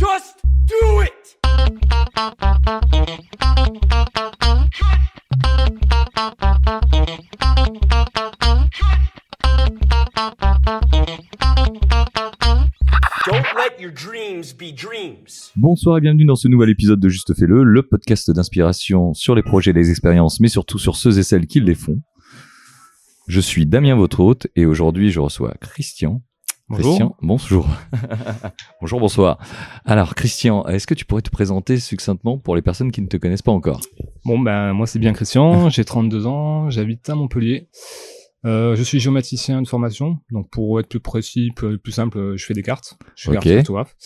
Just do it! Don't let your dreams be dreams. Bonsoir et bienvenue dans ce nouvel épisode de Juste Fais-le, le podcast d'inspiration sur les projets et les expériences, mais surtout sur ceux et celles qui les font. Je suis Damien, votre hôte, et aujourd'hui je reçois Christian. Bonjour. Christian, bonjour. bonjour, bonsoir. Alors, Christian, est-ce que tu pourrais te présenter succinctement pour les personnes qui ne te connaissent pas encore? Bon, ben, moi, c'est bien Christian, j'ai 32 ans, j'habite à Montpellier. Euh, je suis géomaticien de formation, donc pour être plus précis, plus, plus simple, je fais des cartes. Je suis Ok. artiste photographe.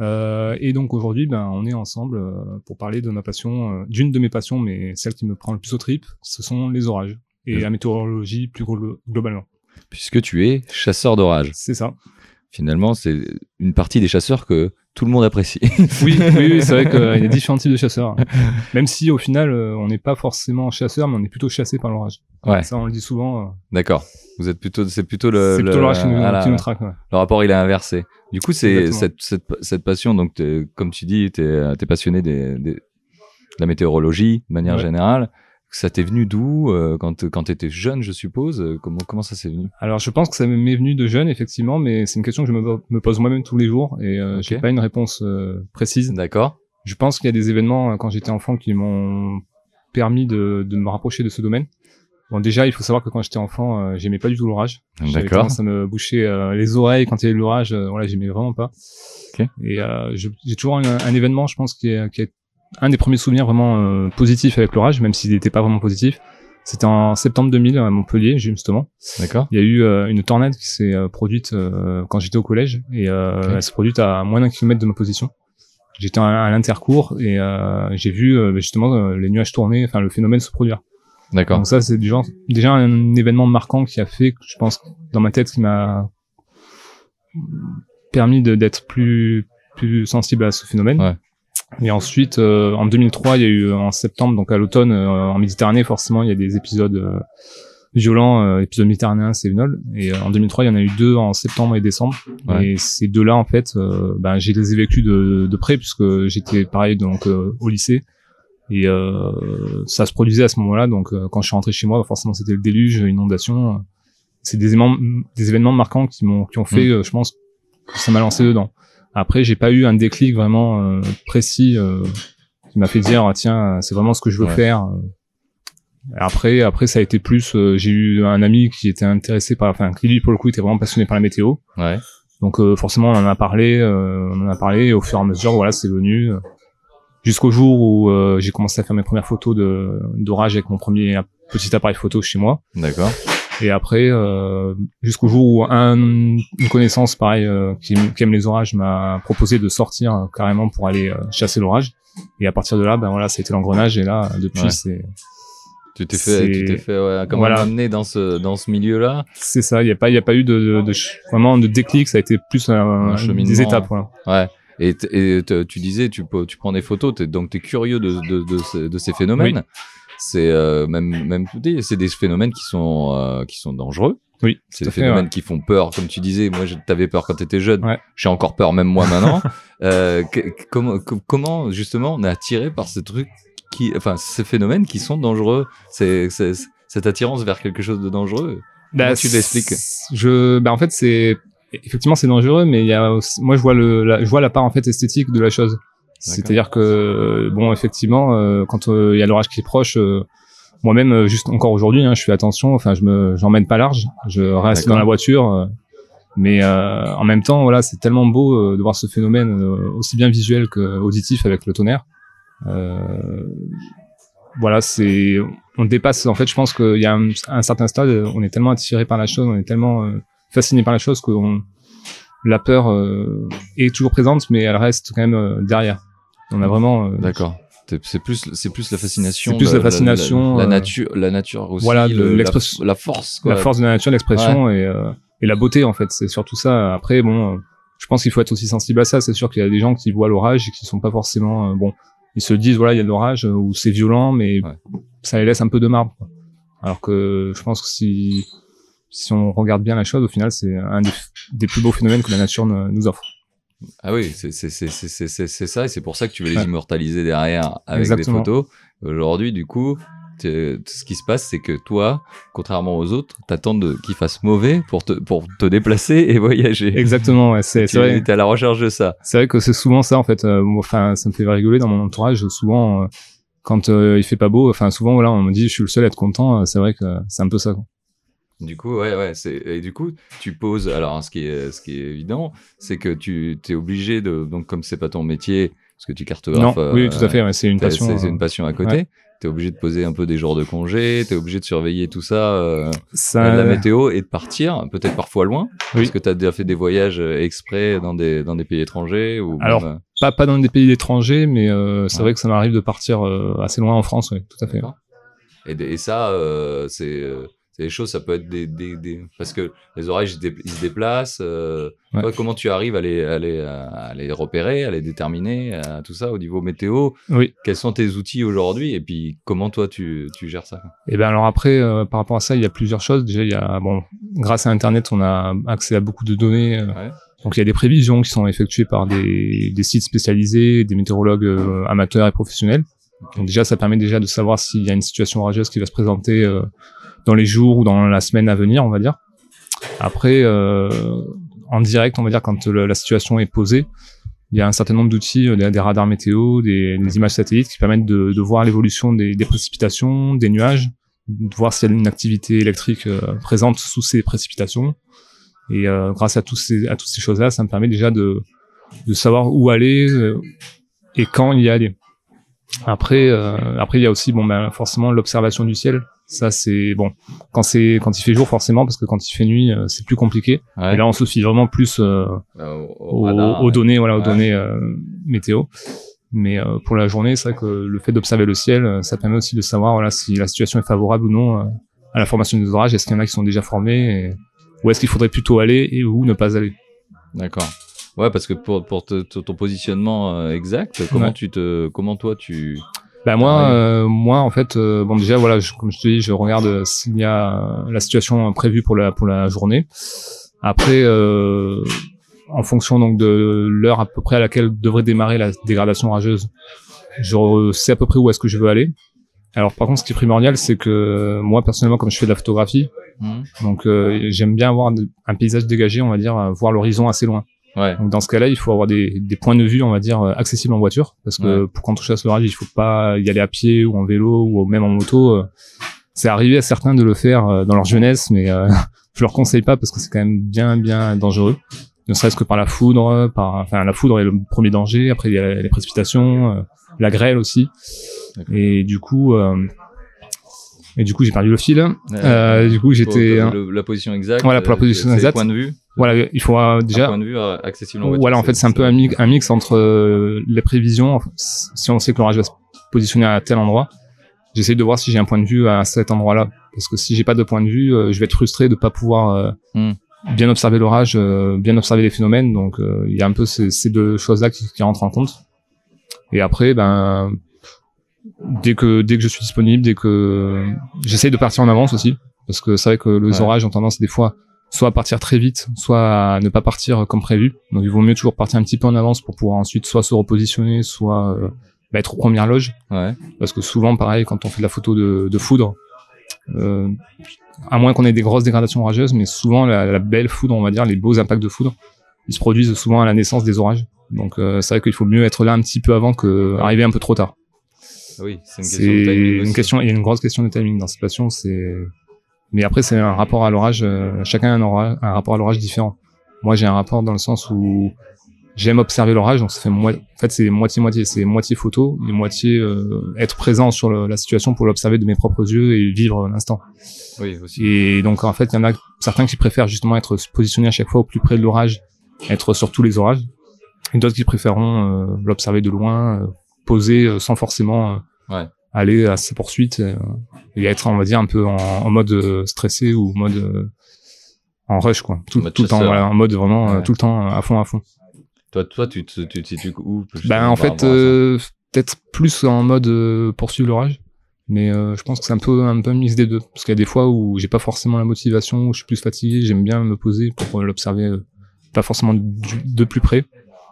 Euh, et donc aujourd'hui, ben, on est ensemble euh, pour parler de ma passion, euh, d'une de mes passions, mais celle qui me prend le plus au trip, ce sont les orages et la météorologie plus glo- globalement. Puisque tu es chasseur d'orage. C'est ça. Finalement, c'est une partie des chasseurs que tout le monde apprécie. Oui, oui, oui, c'est vrai qu'il y a différents types de chasseurs. Même si au final, euh, on n'est pas forcément chasseur, mais on est plutôt chassé par l'orage. ouais, Ça, on le dit souvent. euh, d'accord. Vous êtes plutôt, c'est plutôt le, c'est le- plutôt l'orage qui nous, qui nous traque. ouais. Le rapport, il est inversé. Du coup, c'est cette, cette, cette passion, donc comme tu dis, tu es, passionné des, des- de la météorologie de manière Ouais. générale. Ça t'est venu d'où euh, quand, quand tu étais jeune, je suppose euh, Comment, comment ça s'est venu? Alors, je pense que ça m'est venu de jeune, effectivement, mais c'est une question que je me, me pose moi-même tous les jours et euh, Ok. j'ai pas une réponse euh, précise. D'accord Je pense qu'il y a des événements euh, quand j'étais enfant qui m'ont permis de, de me rapprocher de ce domaine. Bon, déjà, il faut savoir que quand j'étais enfant, euh, j'aimais pas du tout l'orage. D'accord. à me boucher euh, les oreilles quand il y avait l'orage. euh, voilà, j'aimais vraiment pas. Ok. Et euh, j'ai toujours un, un événement, je pense, qui est, qui est un des premiers souvenirs vraiment euh, positifs avec l'orage, même s'il n'était pas vraiment positif. C'était en septembre 2000 à Montpellier, justement. D'accord Il y a eu euh, une tornade qui s'est euh, produite euh, quand j'étais au collège et elle s'est produite à moins d'un kilomètre de ma position. J'étais à, à l'intercours et j'ai vu euh, justement les nuages tourner, enfin le phénomène se produire. D'accord. Donc ça c'est genre déjà un événement marquant qui a fait, que je pense, dans ma tête, qui m'a permis d'être plus plus sensible à ce phénomène. Ouais. Et ensuite, euh, en 2003, il y a eu en septembre, donc à l'automne, euh, en Méditerranée, forcément, il y a des épisodes euh, violents, euh, épisode méditerranéen, c'est Sévenol. Et euh, en 2003, il y en a eu deux en septembre et décembre. Ouais. Et ces deux-là, en fait, euh, ben, j'ai les ai vécus de, de près puisque j'étais pareil donc euh, au lycée. Et euh, ça se produisait à ce moment-là. Donc euh, quand je suis rentré chez moi, forcément, c'était le déluge, inondation. C'est des événements, des événements marquants qui m'ont, qui ont fait, euh, je pense, que ça m'a lancé dedans. Après, j'ai pas eu un déclic vraiment euh, précis euh, qui m'a fait dire ah, tiens, c'est vraiment ce que je veux Ouais. faire. Après, après, ça a été plus. euh, j'ai eu un ami qui était intéressé par, enfin, qui lui pour le coup était vraiment passionné par la météo. Ouais. Donc euh, forcément, on en a parlé, euh, on en a parlé et au fur et à mesure, voilà, c'est venu euh, jusqu'au jour où euh, j'ai commencé à faire mes premières photos de d'orage avec mon premier petit appareil photo chez moi. D'accord. Et après, euh, jusqu'au jour où un, une connaissance, pareil, euh, qui, aime- qui aime les orages, m'a proposé de sortir euh, carrément pour aller euh, chasser l'orage. Et à partir de là, ben voilà, c'était l'engrenage. Et là, depuis, Ouais. c'est Tu t'es fait, tu t'es fait ouais, comment Voilà. amener dans ce, dans ce milieu-là c'est ça. Il y a pas, il y a pas eu de, de, de vraiment de déclic. Ça a été plus un, Un cheminement. des étapes. Voilà. Ouais. Et, tu disais, tu, peux- tu prends des photos, t'es- donc tu es curieux de, de, de ces phénomènes. C'est euh, même, même c'est des phénomènes qui sont, euh, qui sont dangereux. Oui, C'est des phénomènes ouais. qui font peur, comme tu disais. Moi, t'avais peur quand t'étais jeune. Ouais. J'ai encore peur, même moi maintenant. euh, comment, co- comment justement on est attiré par ce truc qui, enfin, ces phénomènes qui sont dangereux? C'est cette attirance vers quelque chose de dangereux. Comment tu l'expliques? Je, bah en fait, c'est effectivement c'est dangereux, mais il y a aussi- moi je vois le, la, je vois la part en fait esthétique de la chose. C'est-à-dire que euh, bon, effectivement, euh, quand euh, il y a l'orage qui est proche, moi-même, juste encore aujourd'hui, hein, je fais attention. Enfin, je me, j'emmène pas large. Je reste dans la voiture. mais en même temps, voilà, c'est tellement beau de voir ce phénomène aussi bien visuel que auditif avec le tonnerre. Voilà, c'est, on dépasse. En fait, je pense qu'il y a un, un certain stade, on est tellement attiré par la chose, on est tellement fasciné par la chose que la peur euh, est toujours présente, mais elle reste quand même euh, derrière. On a vraiment. euh, D'accord. C'est plus, c'est plus la fascination. C'est plus la fascination, La, la euh, nature, la nature aussi. voilà, le- la- l'expression- La, force. Quoi. la force de la nature, l'expression et, euh, et la beauté en fait. C'est surtout ça. Après, bon, euh, je pense qu'il faut être aussi sensible à ça. C'est sûr qu'il y a des gens qui voient l'orage et qui sont pas forcément euh, bon. Ils se disent voilà, il y a de l'orage ou c'est violent, mais Ouais. ça les laisse un peu de marbre. quoi. Alors que je pense que si si on regarde bien la chose, au final, c'est un des, des plus beaux phénomènes que la nature nous offre. Ah oui, c'est ça, et c'est pour ça que tu veux les immortaliser derrière avec des photos. Aujourd'hui, du coup, ce qui se passe, c'est que toi, contrairement aux autres, t'attends qu'ils fassent mauvais pour te, pour te déplacer et voyager. Exactement, ouais, c'est vrai. T'es à la recherche de ça. C'est vrai que c'est souvent ça, en fait. Euh, enfin, ça me fait rigoler dans mon entourage. Souvent, euh, quand euh, il fait pas beau, enfin, souvent, voilà, on me dit, je suis le seul à être content. c'est vrai que c'est un peu ça. Quoi. Du coup, ouais, ouais, c'est et du coup, tu poses. Alors, ce qui est, ce qui est évident, c'est que tu es obligé de, donc comme c'est pas ton métier, parce que tu cartographes. Non, oui, tout à fait. c'est une passion. C'est une passion à côté t'es obligé de poser un peu des jours de congé, t'es obligé de surveiller tout ça, euh, ça... la météo et de partir, peut-être parfois loin, oui. parce que t'as déjà fait des voyages euh, exprès dans des dans des pays étrangers ou alors euh, pas pas dans des pays étrangers, mais euh, c'est vrai que ça m'arrive de partir assez loin en France, oui, tout à fait. Et, et ça, c'est c'est des choses, ça peut être des, des, des... parce que les oreilles ils, se déplacent. Euh, comment tu arrives à les, à les, à les repérer, à les déterminer, à tout ça au niveau météo? Oui. Quels sont tes outils aujourd'hui? Et puis comment toi tu, tu gères ça? Et eh ben alors après, euh, par rapport à ça, il y a plusieurs choses. Déjà, il y a bon, grâce à Internet, on a accès à beaucoup de données. Euh, donc il y a des prévisions qui sont effectuées par des, des sites spécialisés, des météorologues amateurs et professionnels. Donc déjà, ça permet déjà de savoir s'il y a une situation orageuse qui va se présenter dans les jours ou dans la semaine à venir, on va dire. Après, euh, en direct, on va dire quand la situation est posée, il y a un certain nombre d'outils, euh, des, radars météo, des, images satellites qui permettent de, voir l'évolution des, précipitations, des nuages, de voir s'il y a une activité électrique euh, présente sous ces précipitations. Et euh, grâce à, tous ces, à toutes ces choses-là, ça me permet déjà de, de savoir où aller euh, et quand y aller. Après, après il y a aussi bon ben forcément l'observation du ciel ça c'est bon quand c'est quand il fait jour forcément parce que quand il fait nuit euh, c'est plus compliqué. Et là on se fie vraiment plus euh, euh aux, données voilà aux données euh, météo. Mais pour la journée c'est vrai que le fait d'observer le ciel ça permet aussi de savoir voilà si la situation est favorable ou non à la formation des orages. Est-ce qu'il y en a qui sont déjà formés et, où est-ce qu'il faudrait plutôt aller et où ne pas aller? D'accord. Ouais, parce que pour, pour ton positionnement exact, comment tu te, comment toi tu, bah moi, euh, moi en fait, euh, bon déjà voilà, comme je te dis, je regarde euh, s'il y a la situation prévue pour la pour la journée. Après, en fonction donc de l'heure à peu près à laquelle devrait démarrer la dégradation rageuse, je sais à peu près où est-ce que je veux aller. Alors par contre, ce qui est primordial, c'est que moi personnellement, comme je fais de la photographie, mmh. donc j'aime bien avoir un paysage dégagé, on va dire, voir l'horizon assez loin. Ouais. Donc dans ce cas-là, il faut avoir des, des, points de vue, on va dire, euh, accessibles en voiture, parce que pour quand on chasse l'orage, il faut pas y aller à pied ou en vélo ou même en moto. Euh. C'est arrivé à certains de le faire euh, dans leur jeunesse, mais je leur conseille pas parce que c'est quand même bien bien dangereux. Ne serait-ce que par la foudre, par enfin la foudre est le premier danger. Après il y a les précipitations, la grêle aussi. Et du coup, et du coup j'ai perdu le fil. Euh, du coup j'étais la position exacte. Voilà pour la position exacte. Point de vue. Voilà, il faut déjà. Un point de vue euh, accessible en voiture, Voilà, en fait, c'est un peu un mix, un mix entre euh, les prévisions. Si on sait que l'orage va se positionner à tel endroit, j'essaie de voir si j'ai un point de vue à cet endroit-là. Parce que si j'ai pas de point de vue, euh, je vais être frustré de pas pouvoir hmm. bien observer l'orage, bien observer les phénomènes. Donc, il y a un peu ces, ces deux choses-là qui, qui, rentrent en compte. Et après, ben, dès que dès que je suis disponible, dès que j'essaye de partir en avance aussi, parce que c'est vrai que les orages ont tendance des fois soit à partir très vite, soit à ne pas partir comme prévu. Donc il vaut mieux toujours partir un petit peu en avance pour pouvoir ensuite soit se repositionner, soit euh, bah, être aux premières loges. Ouais. Parce que souvent, pareil, quand on fait de la photo de, de foudre, euh, à moins qu'on ait des grosses dégradations orageuses, mais souvent la, la, belle foudre, on va dire, les beaux impacts de foudre, ils se produisent souvent à la naissance des orages. Donc euh, c'est vrai qu'il faut mieux être là un petit peu avant que arriver un peu trop tard. Oui, c'est une question de timing. Une question, il y a une grosse question de timing dans cette passion, c'est mais après, c'est un rapport à l'orage. Euh, chacun a un, un rapport à l'orage différent. Moi, j'ai un rapport dans le sens où j'aime observer l'orage, donc ça fait en fait c'est moitié moitié, c'est moitié photo et moitié euh, être présent sur la situation pour l'observer de mes propres yeux et vivre l'instant. Oui, aussi. Et donc en fait, il y en a certains qui préfèrent justement être positionnés à chaque fois au plus près de l'orage, être sur tous les orages, et d'autres qui préféreront euh, l'observer de loin, poser sans forcément ouais. aller à sa poursuite euh, et être on va dire un peu en, en mode euh, stressé ou mode euh, en rush quoi. Tout, tout le temps voilà, en mode vraiment tout le temps à fond à fond. Toi toi tu te tu, tu, tu où ben en fait peut-être plus en mode poursuivre l'orage mais je pense que c'est un peu un peu un mix des deux. Parce qu'il y a des fois où j'ai pas forcément la motivation où je suis plus fatigué j'aime bien me poser pour l'observer pas forcément de plus près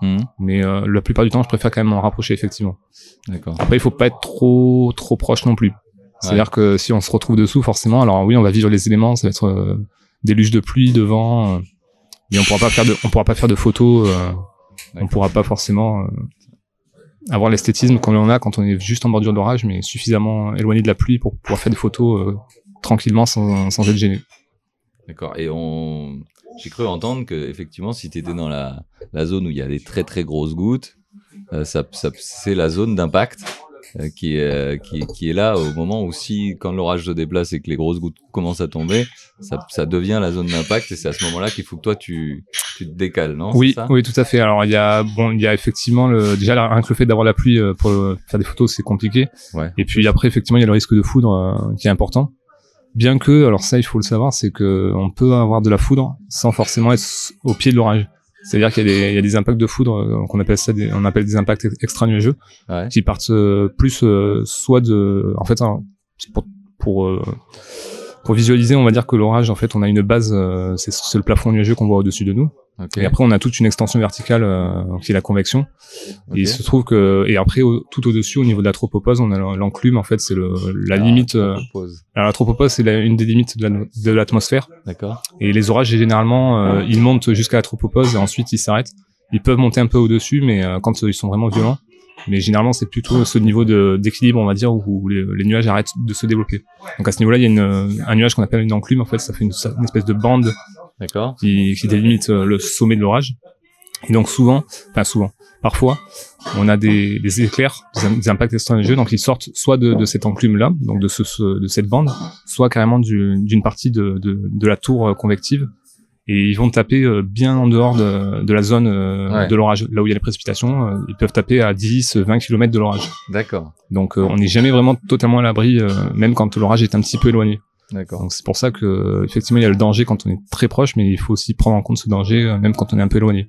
Mhm. Mais euh, la plupart du temps, je préfère quand même m'en rapprocher effectivement. D'accord. Après, il faut pas être trop trop proche non plus. C'est-à-dire que si on se retrouve dessous, forcément, alors oui, on va vivre les éléments, ça va être euh, des luges de pluie, de vent, euh, mais on pourra pas faire de, on pourra pas faire de photos, euh, on pourra pas forcément euh, avoir l'esthétisme qu'on en a quand on est juste en bordure d'orage, mais suffisamment éloigné de la pluie pour pouvoir faire des photos euh, tranquillement sans, sans être gêné. D'accord. Et on, j'ai cru entendre que effectivement, si tu étais dans la, la zone où il y a des très très grosses gouttes, euh, ça, ça, c'est la zone d'impact euh, qui, est, euh, qui, qui est là au moment où si, quand l'orage se déplace et que les grosses gouttes commencent à tomber, ça, ça devient la zone d'impact et c'est à ce moment-là qu'il faut que toi tu, tu te décales, non? Oui, ça? oui, tout à fait. Alors il y a bon, il y a effectivement le déjà rien que le fait d'avoir la pluie euh, pour euh, faire des photos, c'est compliqué. Ouais. Et puis après, effectivement, il y a le risque de foudre euh, qui est important. Bien que, alors ça, il faut le savoir, c'est que on peut avoir de la foudre sans forcément être au pied de l'orage. C'est-à-dire qu'il y, a des- il y a des impacts de foudre euh, qu'on appelle ça, des, on appelle des impacts extra nuageux, Ouais. qui partent euh, plus euh, soit de, en fait, hein, pour pour euh, pour visualiser, on va dire que l'orage, en fait, on a une base, euh, c'est c'est le plafond nuageux qu'on voit au-dessus de nous. Et après, on a toute une extension verticale euh, qui est la convection. Et il se trouve que, et après, au- tout au-dessus, au niveau de la tropopause, on a l'enclume. En fait, c'est le la limite. euh, alors la tropopause, c'est une des limites de la- de l'atmosphère. D'accord. Et les orages, généralement, euh, ils montent jusqu'à la tropopause et ensuite ils s'arrêtent. Ils peuvent monter un peu au-dessus, mais euh, quand ils sont vraiment violents. Mais généralement, c'est plutôt ce niveau d'équilibre, on va dire, où, où les, les nuages arrêtent de se développer. Donc à ce niveau-là, il y a une, un nuage qu'on appelle une enclume. En fait, ça fait une, une espèce de bande D'accord. qui, qui délimite euh, le sommet de l'orage. Et donc souvent, enfin souvent, parfois, on a des, des éclairs, des, im- des impacts extra-nuageux, donc ils sortent soit de, de cette enclume-là, donc de, ce, ce- de cette bande, soit carrément du- d'une partie de, de, de la tour euh, convective. Et ils vont taper euh, bien en dehors de, de la zone Ouais. de l'orage, là où il y a les précipitations. ils peuvent taper à 10, 20 km de l'orage. D'accord. Donc on n'est jamais vraiment totalement à l'abri, même quand l'orage est un petit peu éloigné. D'accord. Donc c'est pour ça que effectivement il y a le danger quand on est très proche, mais il faut aussi prendre en compte ce danger euh, même quand on est un peu éloigné.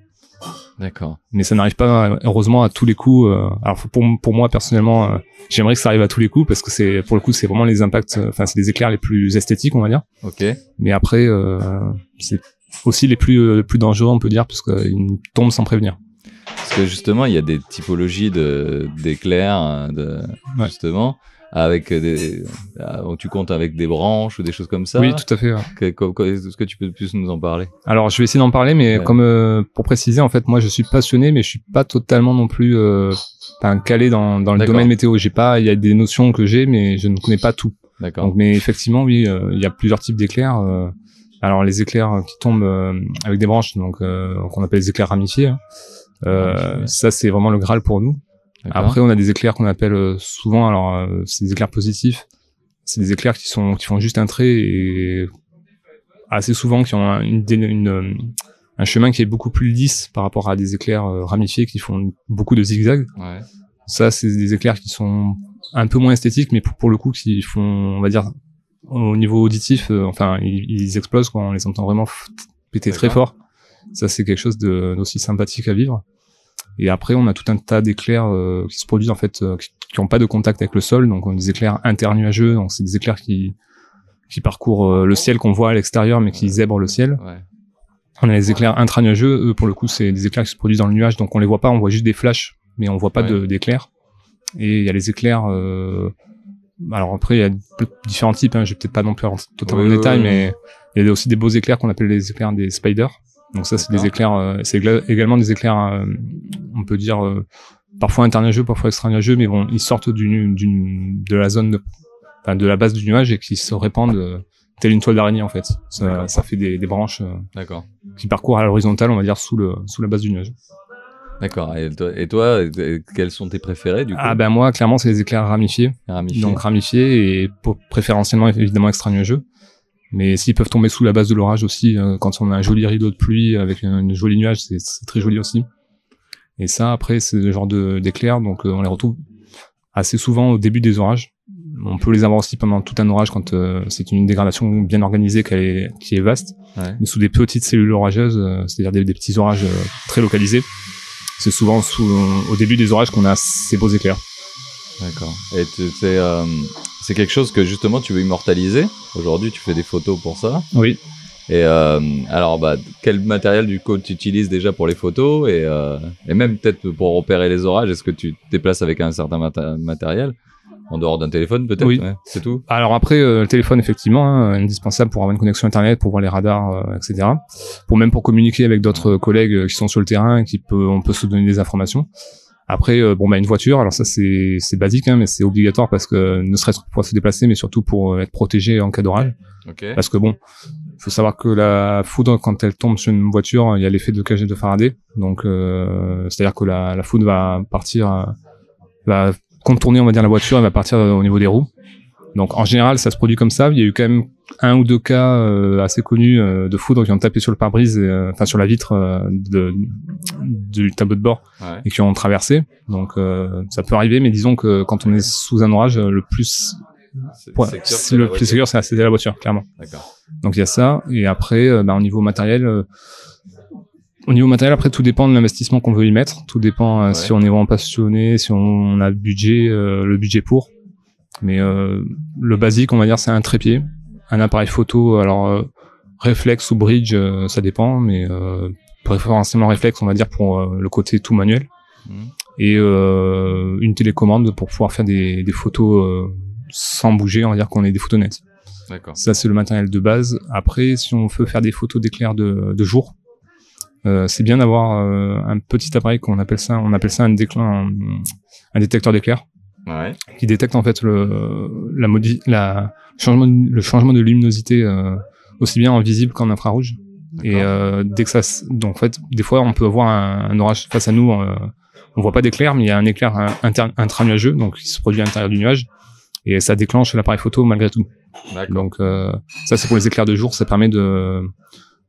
D'accord. Mais ça n'arrive pas euh, heureusement à tous les coups. euh, alors pour, pour moi personnellement, j'aimerais que ça arrive à tous les coups parce que c'est pour le coup c'est vraiment les impacts, enfin c'est les éclairs les plus esthétiques on va dire. Ok. Mais après euh, c'est aussi les plus les plus dangereux on peut dire parce qu'ils tombent sans prévenir. Parce que justement, il y a des typologies de d'éclairs, hein, de Ouais. justement, avec des, où tu comptes avec des branches ou des choses comme ça. Oui tout à fait. ouais. Est-ce que tu peux plus nous en parler? Alors je vais essayer d'en parler, mais Ouais. comme euh, pour préciser, en fait, moi je suis passionné, mais je suis pas totalement non plus euh, calé dans, dans le domaine météo. J'ai pas, il y a des notions que j'ai, mais je ne connais pas tout. D'accord. Donc, mais effectivement, oui, euh, il y a plusieurs types d'éclairs. euh. alors les éclairs qui tombent euh, avec des branches, donc euh, qu'on appelle les éclairs ramifiés. hein. Euh, Ramifiés. ça c'est vraiment le graal pour nous. Après, on a des éclairs qu'on appelle euh, souvent, alors euh, c'est des éclairs positifs. C'est des éclairs qui sont qui font juste un trait et assez souvent qui ont un, une, une, euh, un chemin qui est beaucoup plus lisse par rapport à des éclairs ramifiés qui font beaucoup de zigzags. Ouais. Ça, c'est des éclairs qui sont un peu moins esthétiques, mais pour, pour le coup, qui font, on va dire, au niveau auditif, euh, enfin, ils, ils explosent quand on les entend vraiment péter très fort. Ça, c'est quelque chose d'aussi sympathique à vivre. Et après, on a tout un tas d'éclairs euh, qui se produisent en fait, euh, qui n'ont pas de contact avec le sol, donc on a des éclairs internuageux, donc c'est des éclairs qui qui parcourent euh, le ciel qu'on voit à l'extérieur, mais qui zèbrent le ciel. Ouais. On a les éclairs intranuageux, eux pour le coup c'est des éclairs qui se produisent dans le nuage, donc on les voit pas, on voit juste des flashs, mais on voit pas Ouais. d'éclairs. Et il y a les éclairs. euh, alors après il y a différents types, hein, je vais peut-être pas non plus rentrer totalement en détail, mais il y a aussi des beaux éclairs qu'on appelle les éclairs des spiders. Donc ça c'est des éclairs, euh, c'est également des éclairs, euh, on peut dire euh, parfois internuageux, parfois extranuageux, mais bon ils sortent d'une d'une de la zone de, enfin, de la base du nuage et qui se répandent euh, telle une toile d'araignée en fait. Ça, ça fait des, des branches. euh, D'accord. qui parcourt à l'horizontale, on va dire sous le sous la base du nuage. D'accord. Et toi, et toi, quels sont tes préférés du coup? Ah ben moi clairement c'est les éclairs ramifiés, Ramifiés. donc ramifiés et pour- préférentiellement évidemment extra nuageux. Mais s'ils peuvent tomber sous la base de l'orage aussi, euh, quand on a un joli rideau de pluie avec un, un joli nuage, c'est très joli aussi. Et ça après c'est le genre d'éclairs, donc euh, on les retrouve assez souvent au début des orages. On peut les avoir aussi pendant tout un orage quand euh, c'est une dégradation bien organisée qu'elle est, qui est vaste. Ouais. mais sous des petites cellules orageuses, c'est-à-dire des, des petits orages très localisés. C'est souvent sous, au début des orages qu'on a ces beaux éclairs. D'accord. Et tu- euh, c'est quelque chose que justement tu veux immortaliser. Aujourd'hui, tu fais des photos pour ça. Oui. Et euh, alors, bah, quel matériel du coup tu utilises déjà pour les photos et, euh, et même peut-être pour repérer les orages Est-ce que tu te déplaces avec un certain matériel en dehors d'un téléphone peut-être? Oui, c'est tout. Alors après, euh, le téléphone effectivement, hein, indispensable pour avoir une connexion internet, pour voir les radars, euh, etc. Pour même pour communiquer avec d'autres collègues qui sont sur le terrain, qui peut, on peut se donner des informations. Après, euh, bon bah une voiture, alors ça c'est c'est basique, hein, mais c'est obligatoire parce que ne serait-ce que pour se déplacer, mais surtout pour être protégé en cas d'orage. Okay. Parce que bon, faut savoir que la foudre, quand elle tombe sur une voiture, il y a l'effet de cage de Faraday. Donc, euh, c'est-à-dire que la, la, foudre va partir, va contourner, on va dire, la voiture, elle va partir au niveau des roues. Donc, en général, ça se produit comme ça. Il y a eu quand même un ou deux cas euh, assez connus euh, de foudre qui ont tapé sur le pare-brise, euh, enfin sur la vitre de, du tableau de bord ouais. et qui ont traversé. Donc, ça peut arriver, mais disons que quand on est sous un orage, le plus Ouais, le plus sûr, c'est la voiture, clairement. Donc il y a ça. Et après, euh, bah, au niveau matériel, euh, au niveau matériel, après tout dépend de l'investissement qu'on veut y mettre. Tout dépend euh, si on est vraiment passionné, si on a budget, le budget pour. Mais le basique, on va dire, c'est un trépied, un appareil photo. Alors réflexe ou bridge, ça dépend, mais préférentiellement réflexe, on va dire pour le côté tout manuel. Mmh. Et une télécommande pour pouvoir faire des, des photos sans bouger, on va dire qu'on ait des photos nettes. D'accord. Ça, c'est le matériel de base. Après, si on veut faire des photos d'éclair de, de jour, euh, c'est bien d'avoir euh, un petit appareil qu'on appelle ça, on appelle ça un, déclin, un, détecteur d'éclair, ouais. qui détecte en fait le, la, modi la changement, le changement de luminosité euh, aussi bien en visible qu'en infrarouge. Et euh, dès que ça, donc en fait, des fois, on peut avoir un, un orage face à nous. Euh, on voit pas d'éclair, mais il y a un éclair intranuageux, donc qui se produit à l'intérieur du nuage et ça déclenche l'appareil photo malgré tout. Donc euh, ça c'est pour les éclairs de jour, ça permet de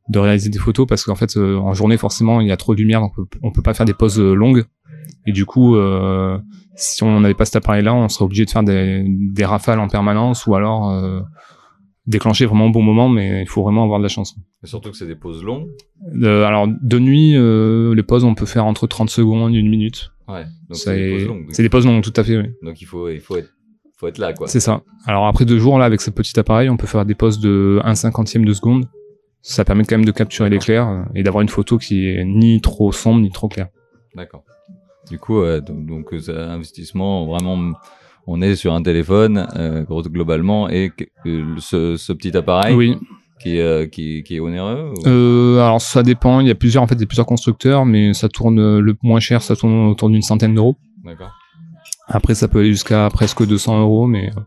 de réaliser des photos parce qu'en fait euh, en journée forcément il y a trop de lumière donc on peut, pas faire des poses euh, longues et du coup euh, si on n'avait pas cet appareil là on serait obligé de faire des, des rafales en permanence ou alors euh, déclencher vraiment au bon moment mais il faut vraiment avoir de la chance. Et surtout que c'est des poses longues. alors de nuit les poses on peut faire entre 30 secondes et une minute. Ouais. Donc c'est des poses longues. C'est des poses longues tout à fait. Oui. Donc il faut il faut être faut être là, quoi. C'est ça. Alors après deux jours, là, avec ce petit appareil, on peut faire des poses de 1 cinquantième de seconde. Ça permet quand même de capturer l'éclair euh, et d'avoir une photo qui est ni trop sombre ni trop claire. D'accord. Du coup, euh, donc, donc euh, investissement vraiment, on est sur un téléphone euh, globalement et ce, ce, petit appareil. Oui. Qui, euh, qui, qui est onéreux euh, Alors ça dépend. Il y a plusieurs en fait, il y a plusieurs constructeurs, mais ça tourne le moins cher, ça tourne autour d'une centaine d'euros. D'accord. Après, ça peut aller jusqu'à presque 200 euros, mais euh,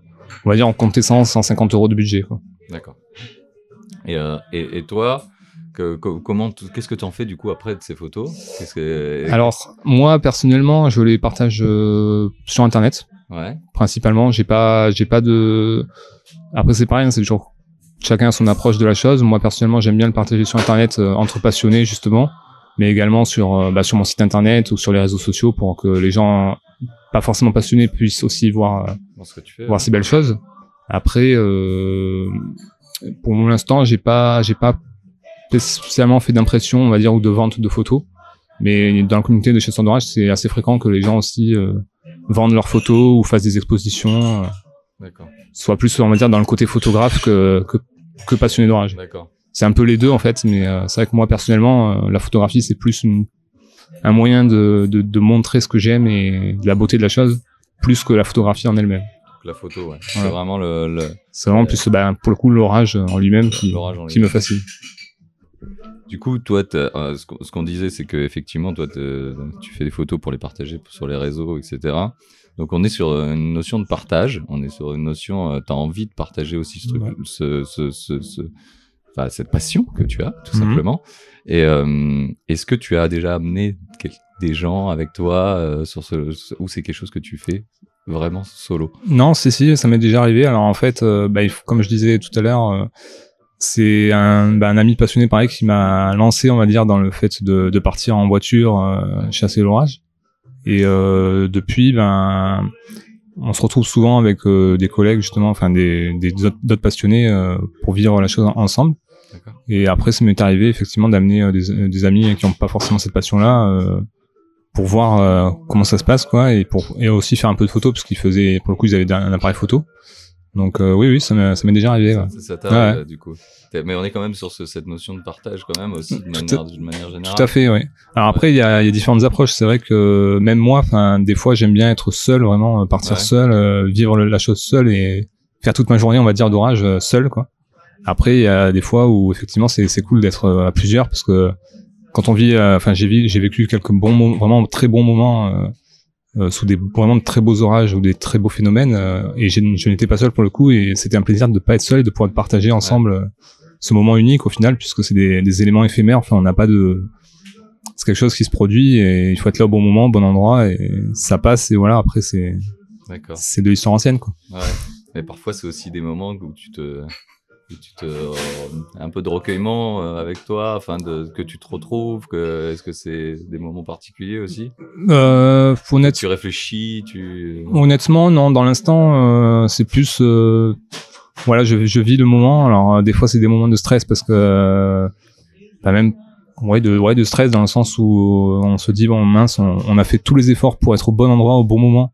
on va dire en compter 100, 150 euros de budget. D'accord. Et, euh, et, et, toi, que, comment, qu'est-ce que tu en fais du coup après de ces photos? Que... Alors, moi personnellement, je les partage euh, sur Internet. Ouais. Principalement, j'ai pas, j'ai pas de. Après, c'est pareil, hein, c'est toujours chacun a son approche de la chose. Moi personnellement, j'aime bien le partager sur Internet euh, entre passionnés justement, mais également sur, euh, bah, sur mon site Internet ou sur les réseaux sociaux pour que les gens pas forcément passionné puisse aussi voir fais, voir ces belles choses. Après, pour l'instant, j'ai pas j'ai pas spécialement fait d'impression, on va dire, ou de vente de photos. Mais dans la communauté de chasseurs d'orage, c'est assez fréquent que les gens aussi euh, vendent leurs photos ou fassent des expositions. Euh, soit plus, on va dire, dans le côté photographe que, que, que passionné d'orage. C'est un peu les deux en fait, mais euh, c'est vrai que moi personnellement, la photographie c'est plus une un moyen de, de, de montrer ce que j'aime et de la beauté de la chose, plus que la photographie en elle-même. La photo, ouais. C'est vraiment le. le c'est vraiment plus, bah, pour le coup, l'orage en lui-même qui, qui me fascine. Du coup, toi, euh, ce qu'on disait, c'est que effectivement, toi, tu fais des photos pour les partager sur les réseaux, etc. Donc, on est sur une notion de partage. On est sur une notion. Euh, tu as envie de partager aussi ce truc, ce, ce, ce, ce, enfin, cette passion que tu as, tout Mhm. simplement. Et euh, est-ce que tu as déjà amené des gens avec toi euh, sur ce, ou c'est quelque chose que tu fais vraiment solo? Non, si, si, ça m'est déjà arrivé. Alors en fait, euh, bah, il faut- comme je disais tout à l'heure, euh, c'est un, bah, un ami passionné pareil qui m'a lancé, on va dire, dans le fait de, de partir en voiture euh, chasser l'orage. Et euh, depuis, ben, on se retrouve souvent avec euh, des collègues justement, enfin des des- d'autres passionnés euh, pour vivre la chose en- ensemble. Et après, ça m'est arrivé effectivement d'amener euh, des, des amis qui n'ont pas forcément cette passion-là euh, pour voir euh, comment ça se passe, quoi, et pour et aussi faire un peu de photos parce qu'ils faisaient, pour le coup, ils avaient un appareil photo. Donc oui, oui, ça m'est déjà arrivé. Ça, ça t'arrive du coup. Mais on est quand même sur ce, cette notion de partage quand même aussi de, manière, manière, générale. Tout à fait, oui. Alors après, il y a, y a, différentes approches. C'est vrai que même moi, enfin, des fois, j'aime bien être seul, vraiment partir seul, vivre la chose seul et faire toute ma journée, on va dire, d'orage seul, quoi. Après, il y a des fois où effectivement, c'est cool d'être à plusieurs parce que quand on vit, enfin, j'ai j'ai vécu quelques bons, moments, vraiment très bons moments euh, sous des vraiment de très beaux orages ou des très beaux phénomènes euh, et je n'étais pas seul pour le coup et c'était un plaisir de ne pas être seul et de pouvoir partager ensemble euh, ce moment unique au final puisque c'est des, des, éléments éphémères enfin on n'a pas de c'est quelque chose qui se produit et il faut être là au bon moment au bon endroit et ça passe et voilà après c'est c'est de l'histoire ancienne quoi. Ouais. mais parfois c'est aussi des moments où tu te tu te, euh, un peu de recueillement euh, avec toi, afin de que tu te retrouves. Que est-ce que c'est des moments particuliers aussi? Euh, honnête... Tu réfléchis, tu. Honnêtement, non. Dans l'instant, euh, c'est plus, euh, voilà, je, je, vis le moment. Alors des fois, c'est des moments de stress parce que, bah, même, ouais, de, ouais, de stress dans le sens où on se dit bon mince, on, on a fait tous les efforts pour être au bon endroit au bon moment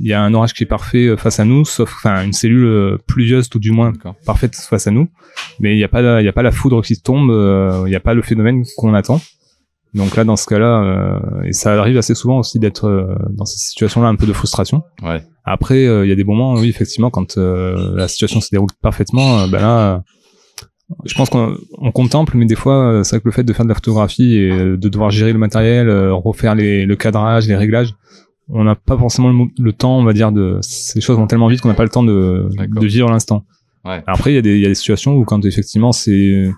il y a un orage qui est parfait euh, face à nous, sauf enfin une cellule euh, pluvieuse tout du moins parfaite face à nous, mais il n'y a pas il y a pas la foudre qui tombe, euh, il n'y a pas le phénomène qu'on attend. Donc là dans ce cas-là, et ça arrive assez souvent aussi d'être dans cette situation-là un peu de frustration. Ouais. Après il y a des moments oui effectivement quand la situation se déroule parfaitement, ben là je pense qu'on contemple, mais des fois, c'est vrai que le fait de faire de la photographie et de devoir gérer le matériel, refaire les, le cadrage, les réglages, on n'a pas forcément le, temps, on va dire, de ces choses vont tellement vite qu'on n'a pas le temps de, de vivre l'instant. Ouais. Après, il y, a des, y a des situations où quand effectivement c'est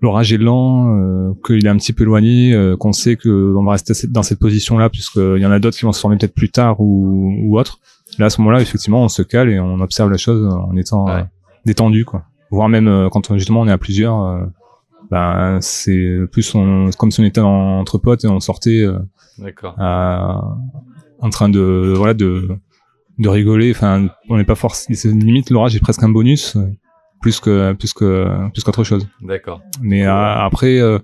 l'orage est lent, euh, qu'il est un petit peu éloigné, euh, qu'on sait qu'on va rester dans cette position-là, puisqu'il y en a d'autres qui vont se former peut-être plus tard ou, ou autre. Là, à ce moment-là, effectivement, on se cale et on observe la chose en étant euh, détendu, quoi. Voire même quand justement on est à plusieurs, ben c'est plus on, comme si on était entre potes et on sortait. D'accord en train de voilà de de rigoler. Enfin, on n'est pas forcément. Limite, l'orage est presque un bonus plus que plus que plus qu'autre chose. D'accord. Mais après. Euh,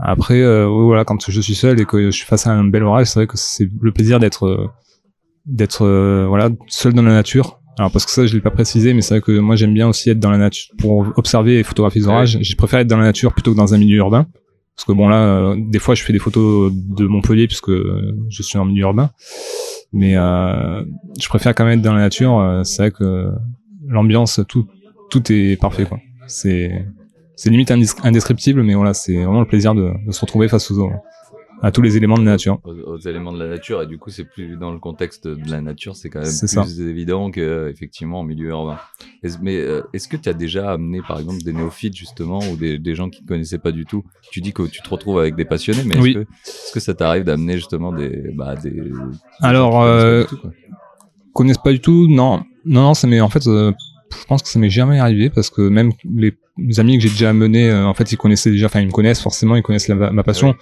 après, euh, voilà, quand je suis seul et que je suis face à un bel orage, c'est vrai que c'est le plaisir d'être d'être voilà seul dans la nature. Alors parce que ça, je l'ai pas précisé, mais c'est vrai que moi j'aime bien aussi être dans la nature pour observer et photographier les orages. Je préfère être dans la nature plutôt que dans un milieu urbain. Parce que bon là, euh, des fois je fais des photos de Montpellier puisque je suis en milieu urbain, mais euh, je préfère quand même être dans la nature. Euh, c'est vrai que l'ambiance, tout, tout est parfait quoi. C'est c'est limite indescriptible, mais voilà, c'est vraiment le plaisir de, de se retrouver face aux, à tous les éléments de la nature. Aux, éléments de la nature, et du coup, c'est plus dans le contexte de la nature, c'est quand même plus évident que effectivement en milieu urbain. mais euh, est-ce que tu as déjà amené, par exemple, des néophytes justement ou des, des gens qui ne connaissaient pas du tout? Tu dis que tu te retrouves avec des passionnés, mais est-ce que, est que, ça t'arrive d'amener justement des, bah, des, alors euh, connaissent pas du tout Non, non, non, ça m'est en fait. Euh, je pense que ça m'est jamais arrivé parce que même les, amis que j'ai déjà amenés, euh, en fait, ils connaissaient déjà, enfin, ils me connaissent forcément, ils connaissent ma passion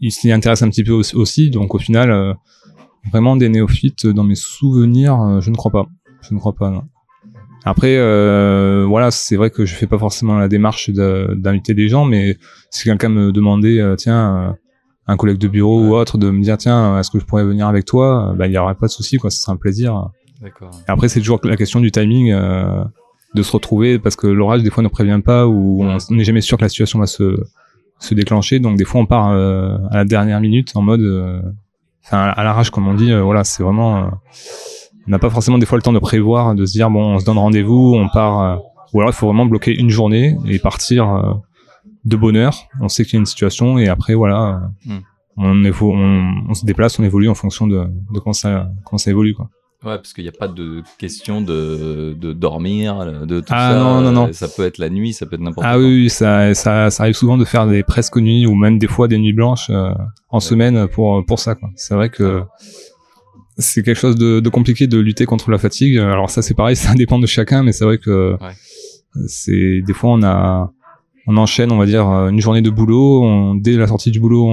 il s'y intéresse un petit peu aussi, donc au final, euh, vraiment des néophytes dans mes souvenirs, euh, je ne crois pas. Je ne crois pas. Non. Après, euh, voilà, c'est vrai que je fais pas forcément la démarche d'inviter des gens, mais si quelqu'un me demandait, tiens, un collègue de bureau ou autre, de me dire, tiens, est-ce que je pourrais venir avec toi, bah, il y aurait pas de souci, quoi, ce serait un plaisir. D'accord. Après, c'est toujours la question du timing. de se retrouver parce que l'orage des fois ne prévient pas ou on n'est jamais sûr que la situation va se se déclencher. Donc des fois on part euh, à la dernière minute en mode, euh, enfin à l'arrache comme on dit. Euh, voilà, c'est vraiment, on n'a pas forcément des fois le temps de prévoir, de se dire bon, on se donne rendez-vous, on part. ou alors il faut vraiment bloquer une journée et partir de bonne heure. On sait qu'il y a une situation et après voilà, hmm. on, on, on, se déplace, on évolue en fonction de, de comment ça comment ça évolue quoi. Ouais, parce qu'il n'y a pas de question de, de dormir, de tout ah, ça. Non, non, non. Ça peut être la nuit, ça peut être n'importe ah, quoi. Ah oui, ça, ça, ça arrive souvent de faire des presque nuits ou même des fois des nuits blanches euh, en semaine pour, pour ça. C'est vrai que c'est quelque chose de, de, compliqué de lutter contre la fatigue. Alors ça, c'est pareil, ça dépend de chacun, mais c'est vrai que ouais. c'est des fois on a on enchaîne, on va dire, une journée de boulot. On, dès la sortie du boulot,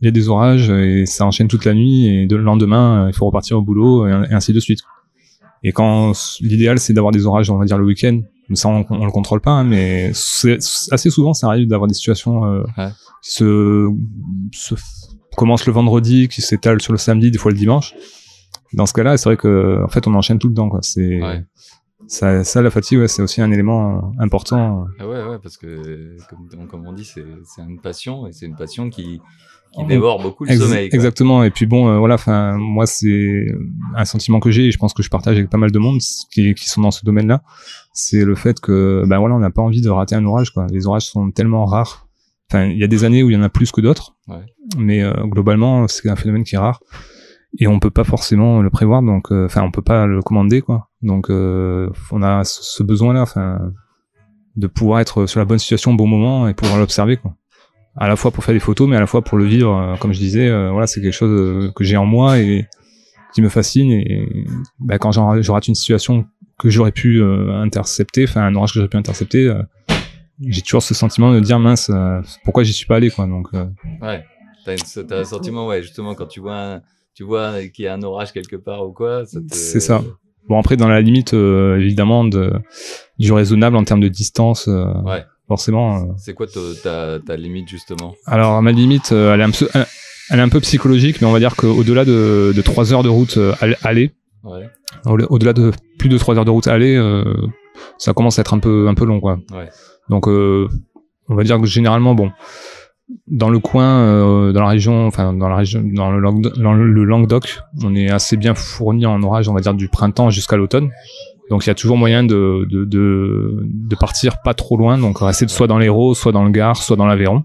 il y a des orages et ça enchaîne toute la nuit. Et le lendemain, il faut repartir au boulot et, ainsi de suite. Et quand l'idéal, c'est d'avoir des orages, on va dire le week-end. Ça, on, on, le contrôle pas, hein, mais assez souvent, ça arrive d'avoir des situations euh, qui se, se commencent le vendredi, qui s'étalent sur le samedi, des fois le dimanche. Dans ce cas-là, c'est vrai que en fait, on enchaîne tout le temps. C'est ça, ça la fatigue, ouais, c'est aussi un élément important. Ah ouais, ouais, parce que comme, comme on dit, c'est une passion et c'est une passion qui, qui dévore beaucoup le sommeil. Exactement. Et puis bon, euh, voilà, enfin, moi, c'est un sentiment que j'ai et je pense que je partage avec pas mal de monde qui, qui sont dans ce domaine-là. C'est le fait que, ben voilà, on n'a pas envie de rater un orage, quoi. Les orages sont tellement rares. Enfin, il y a des années où il y en a plus que d'autres. Ouais. Mais euh, globalement, c'est un phénomène qui est rare et on peut pas forcément le prévoir donc euh, enfin on peut pas le commander quoi. Donc euh, on a ce besoin là enfin de pouvoir être sur la bonne situation au bon moment et pouvoir l'observer quoi. À la fois pour faire des photos mais à la fois pour le vivre euh, comme je disais voilà c'est quelque chose que j'ai en moi et qui me fascine. Et bah, quand je rate une situation que j'aurais pu intercepter enfin un orage que j'aurais pu intercepter j'ai toujours ce sentiment de dire mince pourquoi j'y suis pas allé quoi. Donc ouais. T'as, as un sentiment ouais justement quand tu vois un tu vois qu'il y a un orage quelque part ou quoi. C'est ça. Bon après dans la limite euh, évidemment de, du raisonnable en termes de distance. Euh, ouais. Forcément. Euh. C'est quoi ta, ta, limite justement? Alors ma limite, elle est un peu, elle est un peu psychologique, mais on va dire qu'au-delà de, de 3 heures de route aller, ouais. au-delà de plus de 3 heures de route aller, ça commence à être un peu un peu long quoi. Ouais. Donc on va dire que généralement bon dans le coin, euh, dans la région, enfin dans la région, dans le, Languedoc, on est assez bien fourni en orage, on va dire du printemps jusqu'à l'automne. Donc il y a toujours moyen de, de, de, de, partir pas trop loin, donc rester soit dans l'Hérault, soit dans le Gard, soit dans l'Aveyron.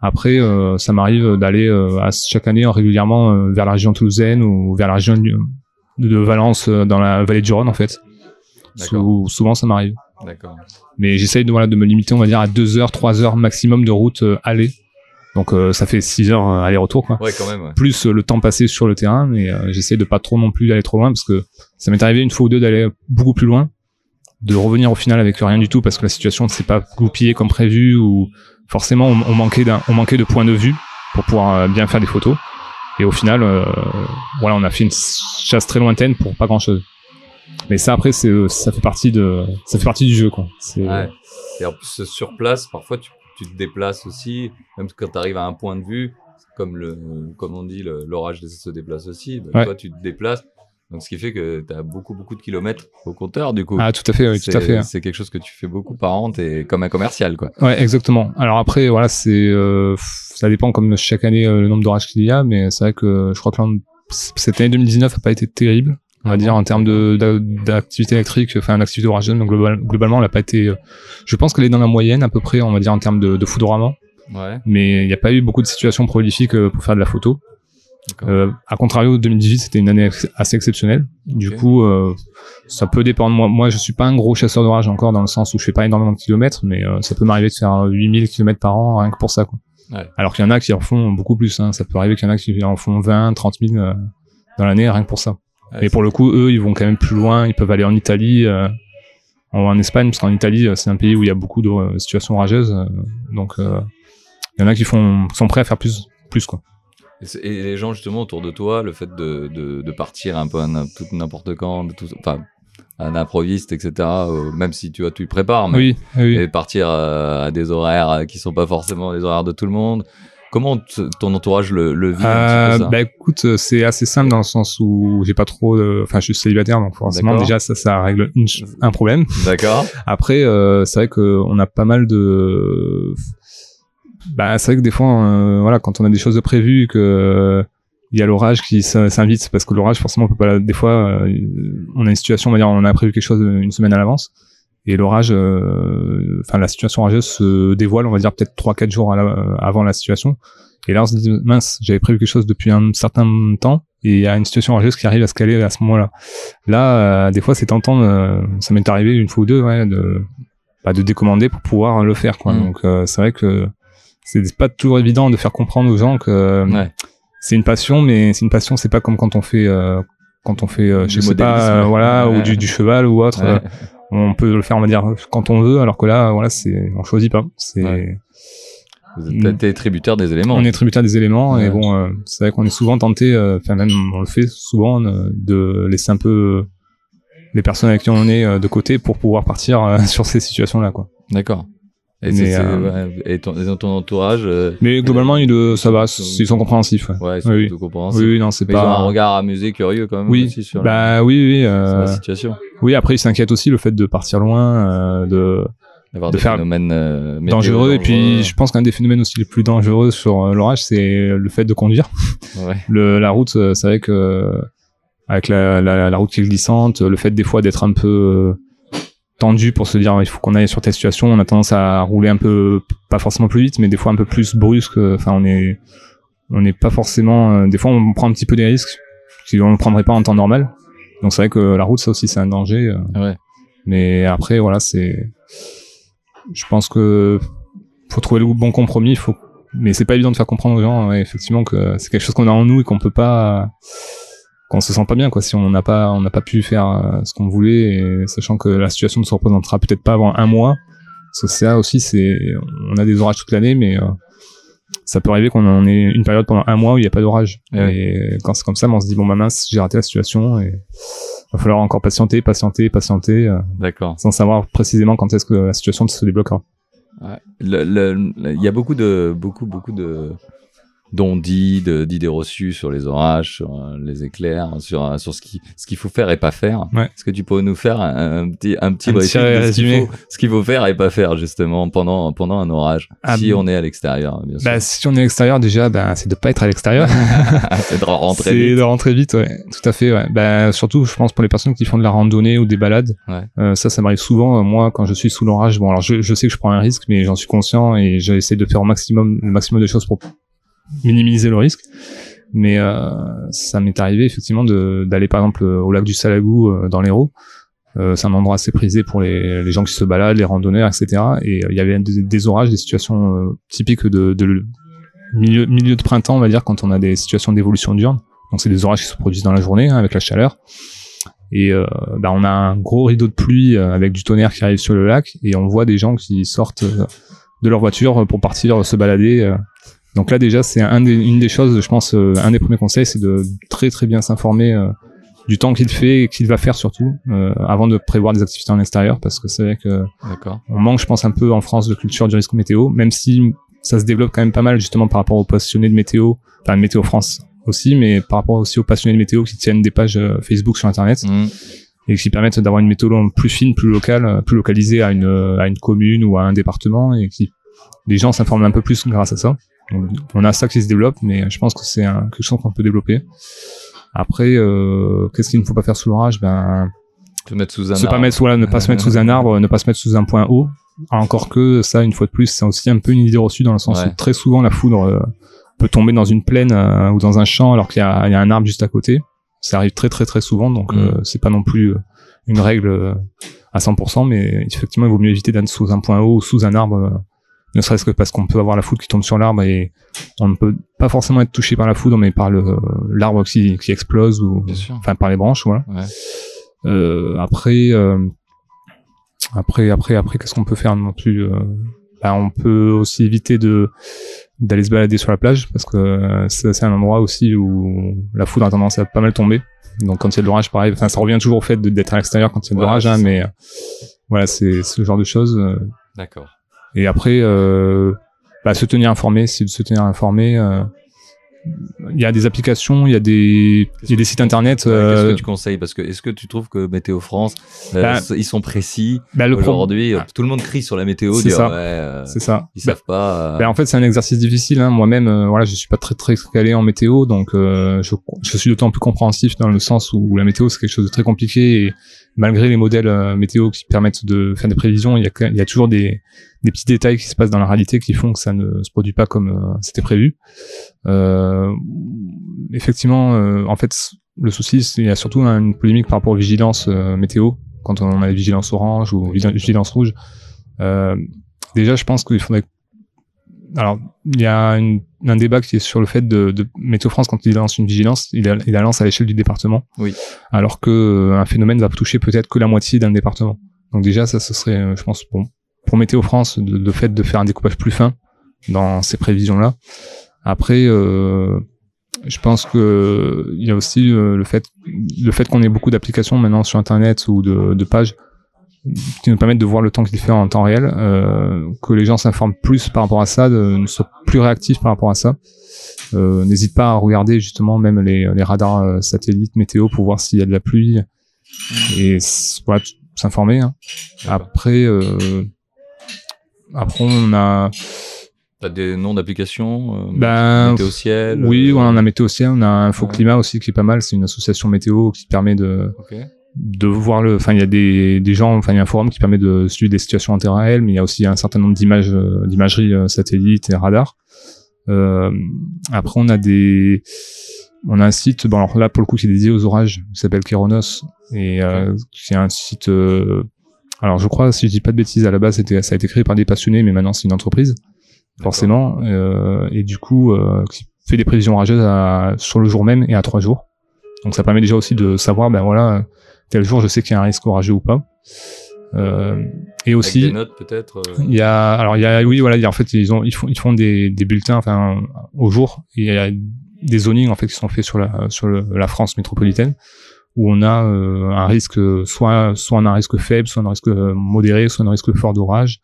Après, euh, ça m'arrive d'aller euh, chaque année régulièrement vers la région toulousaine ou vers la région de Valence dans la vallée du Rhône en fait. souvent ça m'arrive. D'accord. Mais j'essaye de, voilà, de me limiter, on va dire, à 2 heures, 3 heures maximum de route aller donc euh, ça fait 6 heures euh, aller-retour quoi. Ouais, quand même. Ouais. Plus euh, le temps passé sur le terrain, mais j'essaie de pas trop non plus d'aller trop loin parce que ça m'est arrivé une fois ou deux d'aller beaucoup plus loin, de revenir au final avec rien du tout parce que la situation ne s'est pas goupillée comme prévu ou forcément on, manquait d'un, on manquait de points de vue pour pouvoir bien faire des photos. Et au final, voilà, on a fait une chasse très lointaine pour pas grand chose. Mais ça après, c'est, ça fait partie de, ça fait partie du jeu quoi. Ouais. Et en plus sur place, parfois tu tu te déplaces aussi, même quand tu arrives à un point de vue, comme le, comme on dit, l'orage se déplace aussi. Bah, toi, tu te déplaces. Donc, ce qui fait que tu as beaucoup, beaucoup de kilomètres au compteur, du coup. Ah, tout à fait, oui, tout à fait. C'est quelque chose que tu fais beaucoup par an, t'es comme un commercial, quoi. Ouais, exactement. Alors après, voilà, c'est, euh, ça dépend comme chaque année euh, le nombre d'orages qu'il y a, mais c'est vrai que je crois que cette année 2019 a pas été terrible on va dire en termes d'activité électrique enfin d'activité orageuse donc globalement elle n'a pas été je pense qu'elle est dans la moyenne à peu près on va dire en termes de, de foudroiement. Ouais. mais il n'y a pas eu beaucoup de situations prolifiques euh, pour faire de la photo. Euh, à contrario 2018 c'était une année assez exceptionnelle. Du coup euh, ça peut dépendre. Moi moi je suis pas un gros chasseur d'orage encore dans le sens où je fais pas énormément de kilomètres mais euh, ça peut m'arriver de faire 8000 kilomètres par an rien que pour ça quoi. Ouais. alors qu'il y en a qui en font beaucoup plus hein. ça peut arriver qu'il y en a qui en font 20 30 000 dans l'année rien que pour ça mais pour le coup, eux, ils vont quand même plus loin. Ils peuvent aller en Italie, euh, en Espagne, parce qu'en Italie, euh, c'est un pays où il y a beaucoup de euh, situations orageuses. donc, il y en a qui font, sont prêts à faire plus, plus quoi. Et les gens justement autour de toi, le fait de, de, de partir un peu n'importe quand, de tout, enfin un improviste, etc. même si tu vois, tu prépares, mais oui, oui. et partir à des horaires qui sont pas forcément les horaires de tout le monde. Comment ton entourage le, le vit un petit peu euh, Bah écoute, euh, c'est assez simple dans le sens où j'ai pas trop, enfin je suis célibataire donc forcément déjà ça ça règle un problème. D'accord. Après euh, c'est vrai que on a pas mal de, bah c'est vrai que des fois voilà quand on a des choses de prévues que il y a l'orage qui s'invite parce que l'orage forcément on peut pas des fois on a une situation on va dire on a prévu quelque chose une semaine à l'avance et l'orage, euh, enfin la situation orageuse se dévoile, on va dire peut-être trois quatre jours avant la situation. Et là on se dit mince, j'avais prévu quelque chose depuis un certain temps et il y a une situation orageuse qui arrive à se caler à ce moment-là. Là, euh, des fois c'est tentant, euh, ça m'est arrivé une fois ou deux, ouais, de bah, de décommander pour pouvoir le faire quoi. Mm. Donc c'est vrai que c'est pas toujours évident de faire comprendre aux gens que c'est une passion, mais c'est une passion, c'est pas comme quand on fait quand on fait je sais pas voilà ou du, du cheval ou autre on peut le faire on va dire quand on veut alors que là voilà c'est on choisit pas. C'est vous êtes tributaire des éléments. On est tributaire des éléments et bon euh, c'est vrai qu'on est souvent tenté euh, enfin même on le fait souvent euh, de laisser un peu les personnes avec qui on est de côté pour pouvoir partir sur ces situations là quoi. D'accord Et, mais, euh, et, ton, ton, entourage. Euh, mais globalement, ils, ça va, ils sont compréhensifs. Ouais, ouais ils sont oui, plutôt compréhensifs. Oui, non, c'est pas. Ils ont un regard amusé, curieux quand même. Oui. Aussi sur bah oui, oui. Euh... la situation. Oui, après, ils s'inquiètent aussi le fait de partir loin, euh, de. D'avoir de des faire phénomènes euh, dangereux. Et puis, je pense qu'un des phénomènes aussi les plus dangereux sur l'orage, c'est le fait de conduire. Ouais. Le, la route, c'est vrai que avec la, la, la route qui est glissante, le fait des fois d'être un peu tendu pour se dire il faut qu'on aille sur telle situation on a tendance à rouler un peu pas forcément plus vite mais des fois un peu plus brusque enfin on est on n'est pas forcément euh, des fois on prend un petit peu des risques qu'on ne prendrait pas en temps normal donc c'est vrai que la route ça aussi c'est un danger euh. ouais. mais après voilà c'est je pense que faut trouver le bon compromis faut mais c'est pas évident de faire comprendre aux gens effectivement que c'est quelque chose qu'on a en nous et qu'on peut pas qu'on se sent pas bien quoi si on n'a pas on n'a pas pu faire euh, ce qu'on voulait et sachant que la situation ne se représentera peut-être pas avant un mois parce que ça aussi c'est on a des orages toute l'année mais euh, ça peut arriver qu'on en ait une période pendant un mois où il n'y a pas d'orage. Et quand c'est comme ça on se dit bon bah mince j'ai raté la situation et va falloir encore patienter patienter patienter euh, d'accord. sans savoir précisément quand est-ce que la situation se débloquera. Il ouais. y a beaucoup de beaucoup beaucoup de dont d'idées reçues sur les orages, sur euh, les éclairs, sur, euh, sur ce qu'il ce qu'il faut faire et pas faire. Ouais. Est-ce que tu peux nous faire un, petit un petit, un petit de ce qu'il faut, faire et pas faire justement pendant pendant un orage ah, si on est à l'extérieur bien sûr. Bah, si on est à l'extérieur déjà bah, c'est de pas être à l'extérieur. c'est de rentrer vite. C'est de rentrer vite ouais, tout à fait ouais. Bah, surtout je pense pour les personnes qui font de la randonnée ou des balades. Ouais. Euh, ça ça m'arrive souvent moi quand je suis sous l'orage bon alors je, je sais que je prends un risque mais j'en suis conscient et j'essaie de faire au maximum le maximum de choses pour minimiser le risque. Mais euh, ça m'est arrivé effectivement d'aller par exemple au lac du Salagou euh, dans l'Hérault. Euh, c'est un endroit assez prisé pour les, les, gens qui se baladent, les randonneurs, etc. Et il y avait des, orages, des situations typiques de, de milieu, milieu de printemps, on va dire, quand on a des situations d'évolution diurne. Donc c'est des orages qui se produisent dans la journée hein, avec la chaleur. Et euh, bah, on a un gros rideau de pluie avec du tonnerre qui arrive sur le lac et on voit des gens qui sortent de leur voiture pour partir se balader donc là déjà c'est un une des choses, je pense, euh, un des premiers conseils, c'est de très très bien s'informer euh, du temps qu'il fait et qu'il va faire surtout euh, avant de prévoir des activités en extérieur parce que c'est vrai que on manque, je pense, un peu en France de culture du risque météo, même si ça se développe quand même pas mal justement par rapport aux passionnés de météo, enfin météo France aussi, mais par rapport aussi aux passionnés de météo qui tiennent des pages Facebook sur Internet. Mmh. et qui permettent d'avoir une météo plus fine, plus locale, plus localisée à une à une commune ou à un département et qui les gens s'informent un peu plus grâce à ça on a ça qui se développe, mais je pense que c'est quelque chose qu'on peut développer. Après, euh, qu'est-ce qu'il ne faut pas faire sous l'orage? Ben, se mettre sous un se arbre. Pas mettre, voilà, ne pas se mettre sous un arbre, ne pas se mettre sous un point haut. Encore que ça, une fois de plus, c'est aussi un peu une idée reçue dans le sens où très souvent la foudre euh, peut tomber dans une plaine euh, ou dans un champ alors qu'il y, y, a un arbre juste à côté. Ça arrive très très très souvent, donc mm. c'est pas non plus une règle à 100%, mais effectivement, il vaut mieux éviter d'être sous un point haut ou sous un arbre ne serait-ce que parce qu'on peut avoir la foudre qui tombe sur l'arbre et on ne peut pas forcément être touché par la foudre, mais par le l'arbre qui, qui explose ou enfin par les branches, voilà. Ouais. Euh, après, euh, après, après, après, qu'est-ce qu'on peut faire non plus euh, bah, On peut aussi éviter de d'aller se balader sur la plage parce que euh, c'est un endroit aussi où la foudre a tendance à pas mal tomber. Donc quand il y a de l'orage, pareil. Enfin, ça revient toujours au fait d'être à l'extérieur quand il y a de l'orage, hein, mais voilà, c'est ce genre de choses. D'accord. Et après, euh, bah, se tenir informé, c'est de se tenir informé. Euh, il y a des applications, il y a des, il y a des sites internet. Qu'est-ce euh, que tu conseilles? Parce que est-ce que tu trouves que Météo France, euh, bah, ils sont précis bah, aujourd'hui? Tout le monde crie sur la météo, c'est ça. Ouais, euh, c'est ça. Ils savent pas. Bah, en fait, c'est un exercice difficile. Hein. Moi-même, voilà, je suis pas très très calé en météo, donc je, je suis d'autant plus compréhensif dans le sens où la météo c'est quelque chose de très compliqué et malgré les modèles euh, météo qui permettent de faire des prévisions, il y a, il y a toujours des, des, petits détails qui se passent dans la réalité qui font que ça ne se produit pas comme euh, c'était prévu. Euh, effectivement, en fait, le souci, il y a surtout une polémique par rapport aux vigilances météo, quand on a les vigilances orange ou vigilances rouge. déjà, je pense qu'il faudrait alors, il y a une, un débat qui est sur le fait de, de Météo France quand il lance une vigilance, il, il la lance à l'échelle du département. Oui. Alors que euh, un phénomène va toucher peut-être que la moitié d'un département. Donc déjà, ça, ce serait, euh, je pense, bon, pour Météo France, de, de, fait de faire un découpage plus fin dans ces prévisions-là. Après, euh, je pense que il y a aussi euh, le fait, le fait qu'on ait beaucoup d'applications maintenant sur Internet ou de, de pages qui nous permettent de voir le temps qu'il fait en temps réel, euh, que les gens s'informent plus par rapport à ça, de, ne soient plus réactifs par rapport à ça. Euh, N'hésite pas à regarder justement même les, les radars euh, satellites météo pour voir s'il y a de la pluie et voilà s'informer. Hein. Après, euh, après on a T'as des noms d'applications euh, ben, Météo Ciel Oui, on a Météo Ciel, on a Info Climat aussi qui est pas mal. C'est une association météo qui permet de, de voir le. Enfin, il y a des, des gens, enfin, il y a un forum qui permet de suivre des situations en terrain réel, mais il y a aussi un certain nombre d'images, euh, d'imagerie euh, satellite et radar. Euh, après, on a des. On a un site, bon alors là pour le coup qui est dédié aux orages, qui s'appelle Keronos et euh, c'est un site. alors je crois, si je dis pas de bêtises, à la base c'était, ça a été créé par des passionnés, mais maintenant c'est une entreprise, forcément. et du coup, qui fait des prévisions orageuses à, sur le jour même et à trois jours. Donc ça permet déjà aussi de savoir, ben voilà, tel jour je sais qu'il y a un risque orageux ou pas. Euh, et aussi, Avec des notes peut-être. Euh, il y a, alors il y a, oui voilà, il y a, en fait ils ont, ils font, ils font des, des bulletins, enfin au jour. Il y a des zonings en fait qui sont faits sur la, sur le, la France métropolitaine où on a euh, un risque, soit, soit on a un risque faible, soit un risque modéré, soit un risque fort d'orage.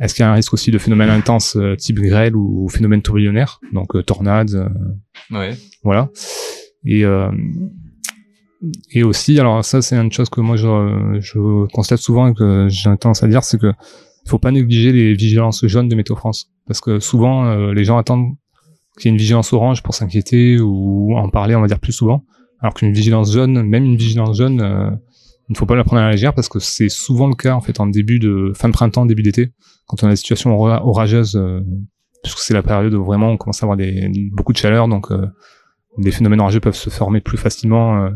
Est-ce qu'il y a un risque aussi de phénomènes intenses type grêle ou, phénomène tourbillonnaire, donc tornades. ouais. Voilà. Et et aussi, alors ça c'est une chose que moi je, je constate souvent et que j'ai tendance à dire, c'est que faut pas négliger les vigilances jaunes de Météo France, parce que souvent euh, les gens attendent qu'il y ait une vigilance orange pour s'inquiéter ou en parler, on va dire plus souvent, alors qu'une vigilance jaune, même une vigilance jaune, euh, il ne faut pas la prendre à la légère parce que c'est souvent le cas en fait en début de fin de printemps, début d'été, quand on a des situations orageuses, euh, puisque c'est la période où vraiment on commence à avoir des, beaucoup de chaleur, donc les phénomènes orageux peuvent se former plus facilement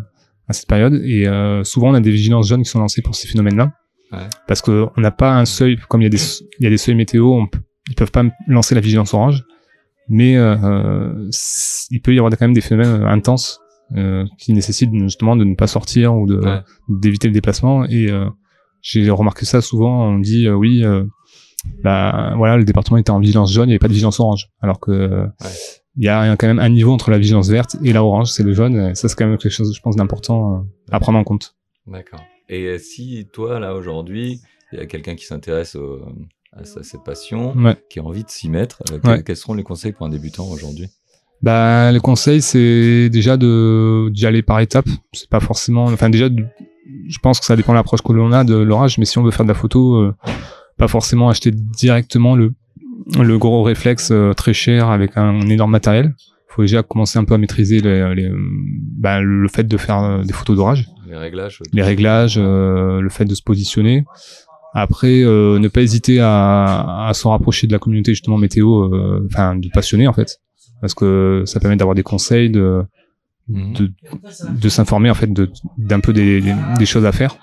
à cette période. Et euh, souvent, on a des vigilances jeunes qui sont lancées pour ces phénomènes-là. Ouais. Parce qu'on n'a pas un seuil, comme il y a des, il y a des seuils météo, on, ils peuvent pas lancer la vigilance orange. Mais euh, il peut y avoir quand même des phénomènes intenses euh, qui nécessitent justement de ne pas sortir ou de d'éviter le déplacement. Et euh, j'ai remarqué ça souvent. On dit euh, oui, euh, bah voilà, le département était en vigilance jaune, il n'y avait pas de vigilance orange, alors que il y a quand même un niveau entre la vigilance verte et la orange, c'est le jaune. ça, c'est quand même quelque chose, je pense, d'important euh, à prendre en compte. D'accord. Et euh, si toi, là, aujourd'hui, il y a quelqu'un qui s'intéresse à cette passion, qui a envie de s'y mettre, euh, quels, seront les conseils pour un débutant aujourd'hui? Bah, les conseils, c'est déjà de d'y aller par étapes. C'est pas forcément, enfin déjà, je pense que ça dépend de l'approche que l'on a de l'orage, mais si on veut faire de la photo, pas forcément acheter directement le le gros réflexe euh, très cher avec un, énorme matériel. Il faut déjà commencer un peu à maîtriser les, bah, le fait de faire euh, des photos d'orage. Les réglages. Les réglages, euh, le fait de se positionner. Après, ne pas hésiter à, à s'en rapprocher de la communauté justement météo, enfin de passionnés en fait, parce que ça permet d'avoir des conseils, de mhm. de, de s'informer en fait d'un peu des, des, des, choses à faire.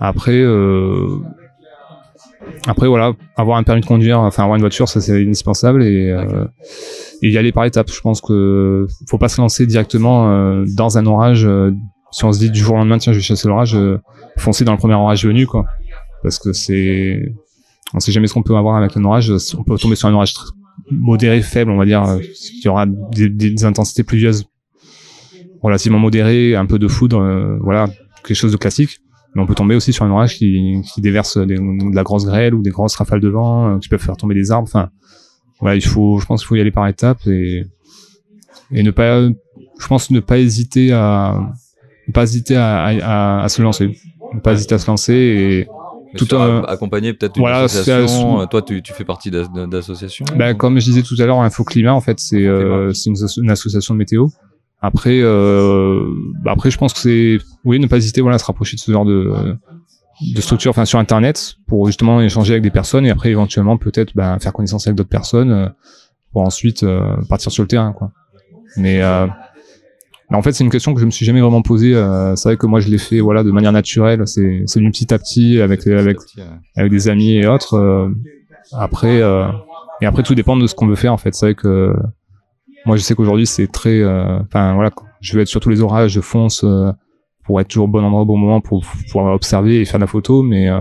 Après, euh, après voilà, avoir un permis de conduire, enfin avoir une voiture, ça c'est indispensable et, euh, et, y aller par étapes. Je pense que faut pas se lancer directement euh, dans un orage. Euh, si on se dit du jour au lendemain, tiens, je vais chasser l'orage, euh, foncer dans le premier orage venu, quoi. Parce que c'est, on sait jamais ce qu'on peut avoir avec un orage. On peut tomber sur un orage modéré, faible, on va dire. Il y aura des, des, intensités pluvieuses relativement modérées, un peu de foudre, voilà, quelque chose de classique mais on peut tomber aussi sur un orage qui, qui déverse de la grosse grêle ou des grosses rafales de vent euh, qui peuvent faire tomber des arbres. Enfin, voilà, il faut, je pense qu'il faut y aller par étapes et et ne pas, je pense ne pas hésiter à ne pas hésiter à, à, à, se lancer, ne pas hésiter à se lancer et tout un accompagner peut-être voilà, association. Euh, toi, tu, tu fais partie d'associations. Ben, comme je disais tout à l'heure, Info Climat, en fait, c'est euh, c'est une, une, association de météo. Après, euh, bah après, je pense que c'est, oui, ne pas hésiter, voilà, à se rapprocher de ce genre de, de structure, enfin, sur Internet, pour justement échanger avec des personnes et après, éventuellement, peut-être, bah, faire connaissance avec d'autres personnes, euh, pour ensuite euh, partir sur le terrain, quoi. Mais, euh, en fait, c'est une question que je me suis jamais vraiment posée. Euh, c'est vrai que moi, je l'ai fait, voilà, de manière naturelle. C'est, c'est venu petit à petit avec, avec, avec des amis et autres. après, et après, tout dépend de ce qu'on veut faire, en fait. C'est vrai que moi, je sais qu'aujourd'hui, c'est très, euh, enfin voilà, je vais être sur tous les orages, je fonce euh, pour être toujours au bon endroit au bon moment pour pouvoir observer et faire de la photo, mais euh,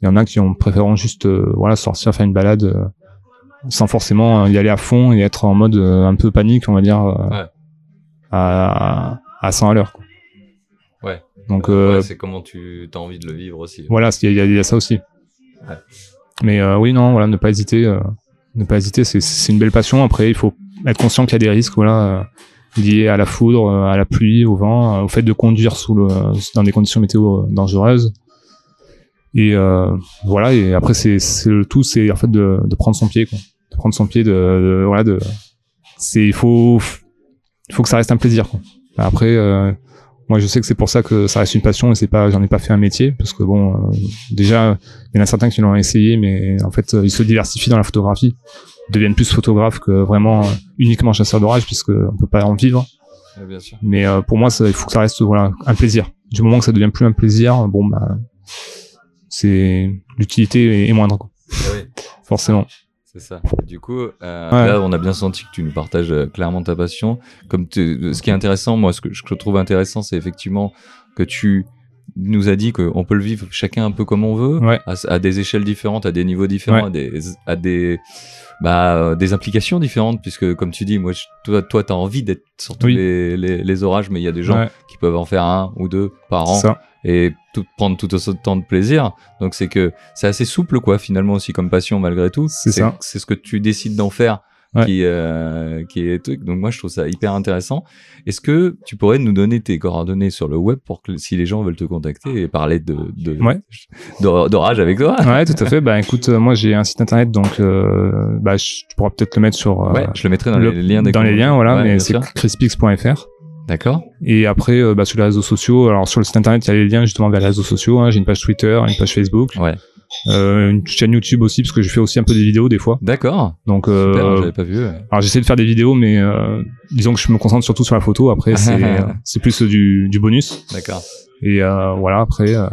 il y en a qui ont préféré juste, voilà, sortir faire une balade sans forcément y aller à fond et être en mode un peu panique, on va dire, à, à 100 à l'heure. Ouais. Donc, c'est comment tu as envie de le vivre aussi. Voilà, il y, a, y a ça aussi. Ouais. Mais oui, non, voilà, ne pas hésiter. ne pas hésiter, c'est une belle passion. Après, il faut être conscient qu'il y a des risques, voilà, liés à la foudre, à la pluie, au vent, au fait de conduire sous dans des conditions météo dangereuses. Et euh, voilà. Et après, c'est le tout, c'est en fait de, prendre son pied. De prendre son pied, de, voilà. C'est il faut faut que ça reste un plaisir. Après, euh, moi, je sais que c'est pour ça que ça reste une passion et c'est pas, j'en ai pas fait un métier parce que bon, euh, déjà, il y en a certains qui l'ont essayé, mais en fait, ils se diversifient dans la photographie, deviennent plus photographes que vraiment uniquement chasseurs d'orage puisque on peut pas en vivre. bien sûr. Mais euh, pour moi, ça, il faut que ça reste voilà un plaisir. Du moment que ça devient plus un plaisir, bon bah c'est l'utilité est, moindre. Quoi. Ah. Forcément. C'est ça. Du coup, euh, là, on a bien senti que tu nous partages euh, clairement ta passion. Comme ce qui est intéressant, moi, ce que je trouve intéressant, c'est effectivement que tu nous as dit qu'on peut le vivre chacun un peu comme on veut, ouais. à, des échelles différentes, à des niveaux différents, à des, à des, bah, euh, des implications différentes, puisque comme tu dis, moi, toi, toi, t'as envie d'être sur tous les, les, les, orages, mais il y a des gens qui peuvent en faire un ou deux par an. Ça et tout, prendre tout autant de plaisir. Donc c'est que c'est assez souple quoi finalement aussi comme passion malgré tout. C'est ça. C'est ce que tu décides d'en faire qui euh, qui est truc. Donc moi je trouve ça hyper intéressant. Est-ce que tu pourrais nous donner tes coordonnées sur le web pour que si les gens veulent te contacter et parler de de ouais. d'orage avec toi? Ouais tout à fait. bah écoute euh, moi j'ai un site internet donc euh, bah je pourras peut-être le mettre sur. Euh, ouais je le mettrai dans les liens. Dans les liens voilà mais c'est crispix.fr. D'accord. Et après, euh, bah, sur les réseaux sociaux, alors sur le site internet, il y a les liens justement vers les réseaux sociaux. Hein. J'ai une page Twitter, une page Facebook. Ouais. Euh, une chaîne YouTube aussi parce que je fais aussi un peu des vidéos des fois. D'accord. Donc euh, Super, j'avais pas vu. Ouais. Alors j'essaie de faire des vidéos mais euh, disons que je me concentre surtout sur la photo après c'est c'est plus du, du bonus. D'accord. Et euh, voilà après euh,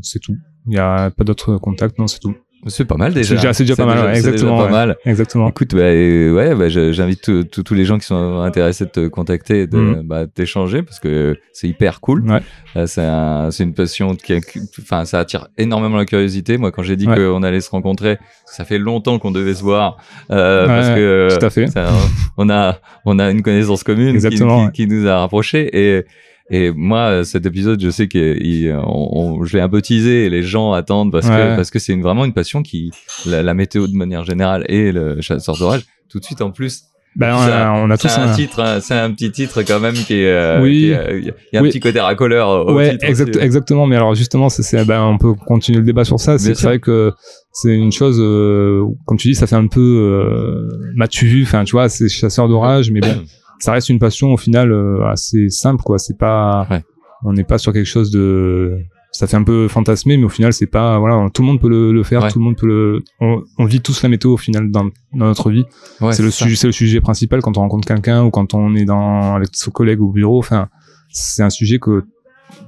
c'est tout. Il y a pas d'autres contacts non c'est tout. C'est pas mal déjà. C'est déjà, pas mal, ouais, exactement. Déjà pas mal. Exactement. Écoute, bah, ouais, bah, j'invite tous les gens qui sont intéressés de te contacter, de Mm. bah, t'échanger parce que c'est hyper cool. Ouais. Euh, c'est un, une passion qui, enfin, ça attire énormément la curiosité. Moi, quand j'ai dit Ouais. qu'on allait se rencontrer, ça fait longtemps qu'on devait se voir euh, Ouais, parce que tout à fait. ça- on a, on a une connaissance commune qui, qui nous a rapprochés et et moi, cet épisode, je sais que je l'ai un peu teasé et les gens attendent parce que parce que c'est une, vraiment une passion qui la, la météo de manière générale et le chasseur d'orage. Tout de suite en plus, Ben, on, a, on a tous un un. titre, hein, c'est un petit titre quand même qui est. euh, Oui. euh, Il y a un Oui. petit côté racoleur au Ouais, titre exact, exactement. Mais alors justement, c'est, ben, on peut continuer le débat sur ça. C'est vrai que c'est une chose, euh, comme tu dis, ça fait un peu euh, m'as-tu vu. Enfin, tu vois, c'est chasseur d'orage, mais bon, ça reste une passion au final euh, assez simple, quoi. C'est pas, Ouais. on n'est pas sur quelque chose de, ça fait un peu fantasmer, mais au final, c'est pas, voilà, tout le monde peut le, le faire, Ouais. tout le monde peut le, on, on vit tous la météo au final dans, dans notre vie. Ouais, c'est le sujet, c'est le sujet principal quand on rencontre quelqu'un ou quand on est dans avec ses collègues au bureau. Enfin, c'est un sujet que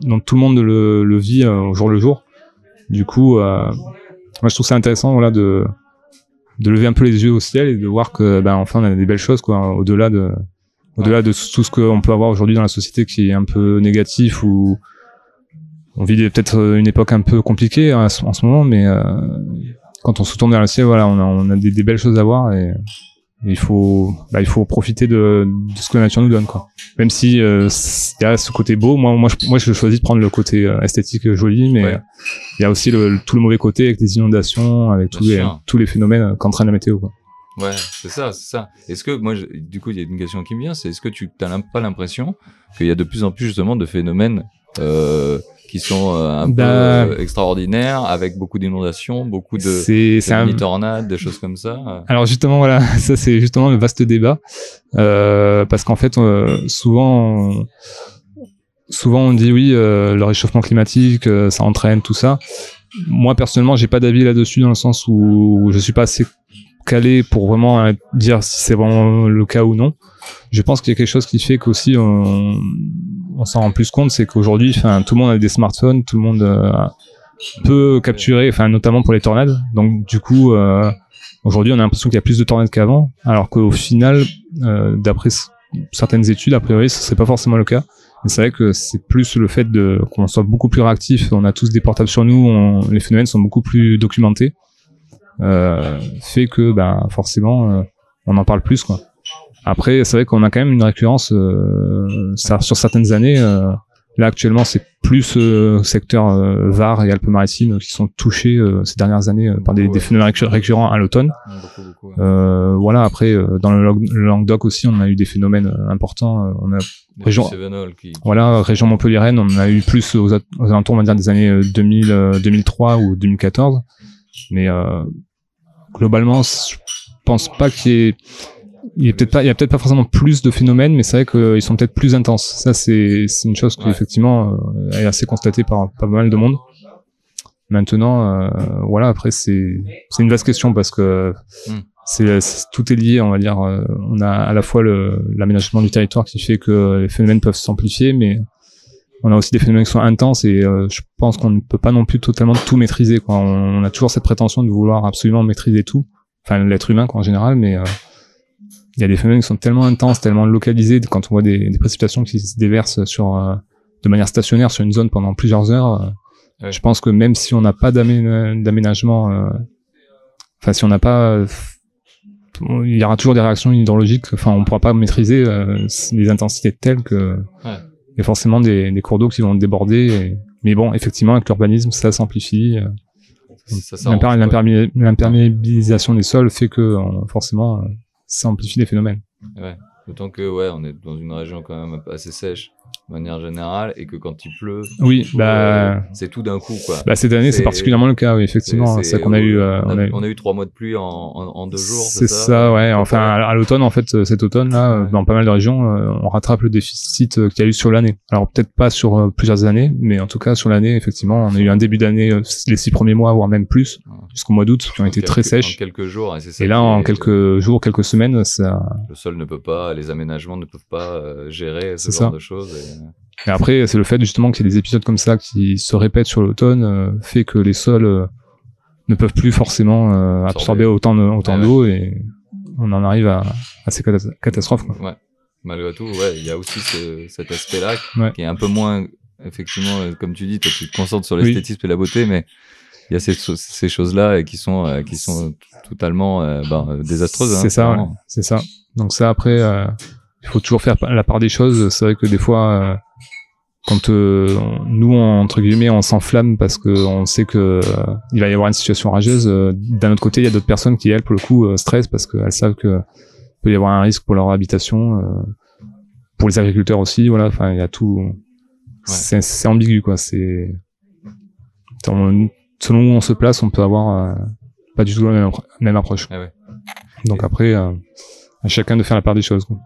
dont tout le monde le, le vit euh, au jour le jour. Du coup, euh, moi je trouve ça intéressant, voilà, de de lever un peu les yeux au ciel et de voir que, ben enfin, on a des belles choses, quoi, au-delà de au-delà de tout ce qu'on peut avoir aujourd'hui dans la société qui est un peu négatif ou on vit peut-être une époque un peu compliquée en ce- en ce moment, mais euh, quand on se tourne vers le ciel, voilà, on a, on a des, des belles choses à voir et, et il faut, bah, il faut profiter de, de ce que la nature nous donne, quoi. Même si euh, il y a ce côté beau, moi, moi, je, moi, je choisis de prendre le côté euh, esthétique euh, joli, mais Ouais. euh, il y a aussi le, le- tout le mauvais côté avec les inondations, avec tous les, tous les phénomènes qu'entraîne la météo, quoi. Ouais, c'est ça, c'est ça. Est-ce que moi, je- du coup, il y a une question qui me vient, c'est est-ce que tu n'as pas l'impression qu'il y a de plus en plus justement de phénomènes euh, qui sont euh, un Bah. peu euh, extraordinaires, avec beaucoup d'inondations, beaucoup de, de un, mini-tornades, des choses comme ça. euh? Alors justement voilà, ça c'est justement le vaste débat euh, parce qu'en fait souvent on, souvent on dit oui euh, le réchauffement climatique euh, ça entraîne tout ça. Moi personnellement j'ai pas d'avis là-dessus dans le sens où je suis pas assez calé pour vraiment euh, dire si c'est vraiment le cas ou non. Je pense qu'il y a quelque chose qui fait qu'aussi on, on s'en rend plus compte, c'est qu'aujourd'hui, enfin, tout le monde a des smartphones, tout le monde euh, peut capturer, enfin, notamment pour les tornades. Donc, du coup, euh, aujourd'hui, on a l'impression qu'il y a plus de tornades qu'avant, alors qu'au final, d'après certaines études, a priori, ce serait pas forcément le cas. Mais c'est vrai que c'est plus le fait qu'on soit beaucoup plus réactif. On a tous des portables sur nous, les phénomènes sont beaucoup plus documentés, fait que, ben, forcément, euh, on en parle plus, quoi. Après, c'est vrai qu'on a quand même une récurrence euh, ça- sur certaines années. euh, Là actuellement, c'est plus euh, secteur euh, Var et Alpes-Maritimes qui sont touchés euh, ces dernières années euh, par des, des phénomènes récur- récurrents à l'automne. Euh, voilà. Après, euh, dans le, Lang- le Languedoc aussi, on a eu des phénomènes euh, importants. Euh, on a région- voilà, région Montpellier-Rennes, on en a eu plus aux, aux alentours, on va dire, des années euh, 2000, euh, 2003 ou 2014. Mais euh, globalement, je pense pas qu'il y ait, il y a peut-être pas, il y a peut-être pas forcément plus de phénomènes, mais c'est vrai qu'ils sont peut-être plus intenses. Ça, c'est, c'est une chose qui Ouais. effectivement euh, est assez constatée par pas mal de monde. Maintenant, euh, voilà, après c'est, c'est une vaste question parce que Hmm. c'est, c'est- tout est lié, on va dire. euh, on a à la fois le, l'aménagement du territoire qui fait que les phénomènes peuvent s'amplifier, mais on a aussi des phénomènes qui sont intenses et euh, je pense qu'on ne peut pas non plus totalement tout maîtriser. Quoi. On, a toujours cette prétention de vouloir absolument maîtriser tout, enfin l'être humain quoi, en général, mais euh, il y a des phénomènes qui sont tellement intenses, tellement localisés, quand on voit des, des précipitations qui se déversent sur euh, de manière stationnaire sur une zone pendant plusieurs heures. euh. Je pense que même si on n'a pas d'amé- d'aménagement, euh, enfin si on n'a pas il y aura toujours des réactions hydrologiques. Enfin, on pourra pas maîtriser euh, les intensités telles que Ouais. Il y a forcément des, des cours d'eau qui vont déborder. et- Mais bon, effectivement, avec l'urbanisme, ça s'amplifie. euh, ouais. L'imperméabilisation des sols fait que euh, forcément, euh, ça amplifie les phénomènes. Ouais. D'autant que, ouais, on est dans une région quand même assez sèche, de manière générale, et que quand il pleut, Oui, bah, euh, c'est tout d'un coup, quoi. bah cette année, c'est particulièrement le cas. Oui, effectivement, c'est ça qu'on a eu. euh, on, on a, eu- on a eu trois mois de pluie en, en, en deux jours, C'est ça, ouais. Enfin, à, à l'automne, en fait, euh, cet automne-là, euh, Ouais. dans pas mal de régions, euh, on rattrape le déficit euh, qu'il y a eu sur l'année. Alors peut-être pas sur euh, plusieurs années, mais en tout cas sur l'année, effectivement, on a eu un début d'année, euh, les six premiers mois, voire même plus, jusqu'au mois d'août, qui ont été quelques- très sèches. En quelques jours, et c'est ça Et là, en quelques jours, quelques semaines, ça. Le sol ne peut pas, les aménagements ne peuvent pas euh, gérer ce genre ça. de choses. et- euh, Et après, c'est le fait justement qu'il y ait des épisodes comme ça qui se répètent sur l'automne, euh, fait que les sols euh, ne peuvent plus forcément euh, absorber autant autant Ouais, d'eau et on en arrive à, à ces catas- catastrophes. Quoi. Ouais. Malgré tout, ouais, il y a aussi ce- cet aspect-là qui est un peu moins, effectivement, comme tu dis, toi, tu te concentres sur Oui. l'esthétisme et la beauté, mais il y a ces, cho- ces choses-là qui sont, qui sont totalement ben, désastreuses. hein, C'est ça, c'est ça. Donc ça, après, il faut toujours faire la part des choses. C'est vrai que des fois, quand euh, nous, on- entre guillemets, on s'enflamme parce que on sait que euh, il va y avoir une situation rageuse. euh, D'un autre côté, il y a d'autres personnes qui, elles, pour le coup, euh, stressent parce qu'elles savent que peut y avoir un risque pour leur habitation, euh, pour les agriculteurs aussi. Voilà, enfin, il y a tout. C'est c'est ambigu, quoi. C'est on- selon où on se place, on peut avoir euh, pas du tout la même, appro- même approche. Ah ouais. Donc après, euh, à chacun de faire la part des choses. quoi.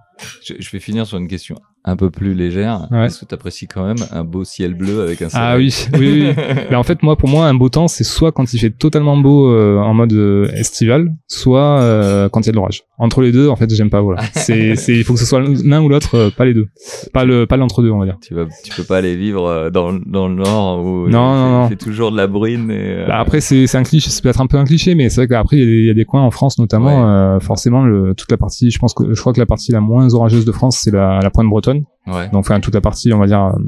Je, je vais finir sur une question un peu plus légère. Ouais. Est-ce que tu apprécies quand même un beau ciel bleu avec un Ah soleil oui, oui, oui. Mais en fait, moi, pour moi, un beau temps, c'est soit quand il fait totalement beau euh, en mode euh, estival, soit euh, quand il y a de l'orage. Entre les deux, en fait, j'aime pas. Voilà. C'est, c'est, il faut que ce soit l'un ou l'autre, euh, pas les deux. Pas le, pas l'entre deux, on va dire. Tu vas, tu peux pas aller vivre dans, dans le nord où Non, il, non, fait, non. il fait toujours de la bruine. Et, Bah, après, c'est, c'est un cliché, c'est peut-être un peu un cliché, mais c'est vrai qu'après, il y a des- il y, a des coins en France, notamment, forcément, le, toute la partie, je pense que, je crois que la partie la moins orageuse de France, c'est la, la pointe bretonne. ouais. Donc, enfin, toute la partie, on va dire, euh,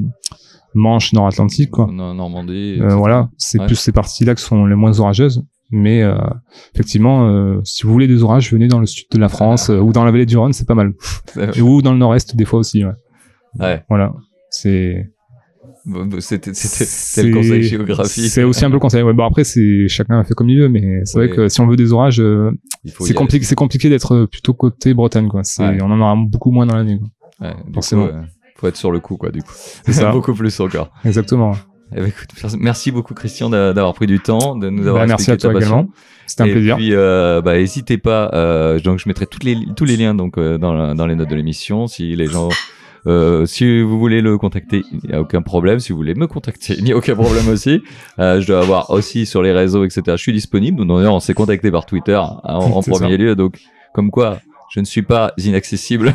Manche, Nord-Atlantique, quoi. Normandie. Euh, voilà, c'est Ouais. plus ces parties-là qui sont les moins orageuses. Mais euh, effectivement, euh, si vous voulez des orages, venez dans le sud de la France ou dans la vallée du Rhône, c'est pas mal. Ou dans le nord-est des fois aussi. Ouais. Ouais. Voilà, c'est C'était le conseil géographique. C'est aussi un peu le conseil. Ouais, bon après, c'est chacun fait comme il veut, mais c'est vrai que si on veut des orages, euh, c'est compliqué. C'est compliqué d'être plutôt côté Bretagne, quoi. Ouais. on en aura beaucoup moins dans l'année. Ouais, forcément. coup, euh, faut être sur le coup, quoi, du coup. C'est ça. Beaucoup plus encore. Exactement. Eh ben, écoute, merci- merci beaucoup, Christian, d'a- d'avoir pris du temps, de nous avoir Bah, merci expliqué à toi ta passion. également. C'était un et plaisir. puis, euh, bah, n'hésitez pas. Euh, donc, je mettrai toutes les, tous les liens donc euh, dans, la- dans les notes de l'émission. Si les gens, euh, si vous voulez le contacter, il n'y a aucun problème. Si vous voulez me contacter, il n'y a aucun problème aussi. Euh, je dois avoir aussi sur les réseaux, etc. Je suis disponible. D'ailleurs, on s'est contacté par Twitter en, en premier ça. lieu. Donc, comme quoi. Je ne suis pas inaccessible,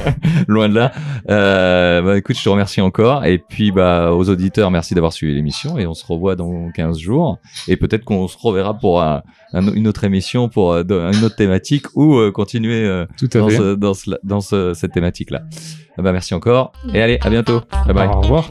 loin de là. Euh, bah, écoute, je te remercie encore. Et puis, bah, aux auditeurs, merci d'avoir suivi l'émission. Et on se revoit dans 15 jours. Et peut-être qu'on se reverra pour un- un- une autre émission, pour euh, une autre thématique ou euh, continuer euh, Tout à dans, fait. ce- dans, ce- dans ce- cette thématique-là. Ah bah, merci encore. Et allez, à bientôt. Bye bye. Au revoir.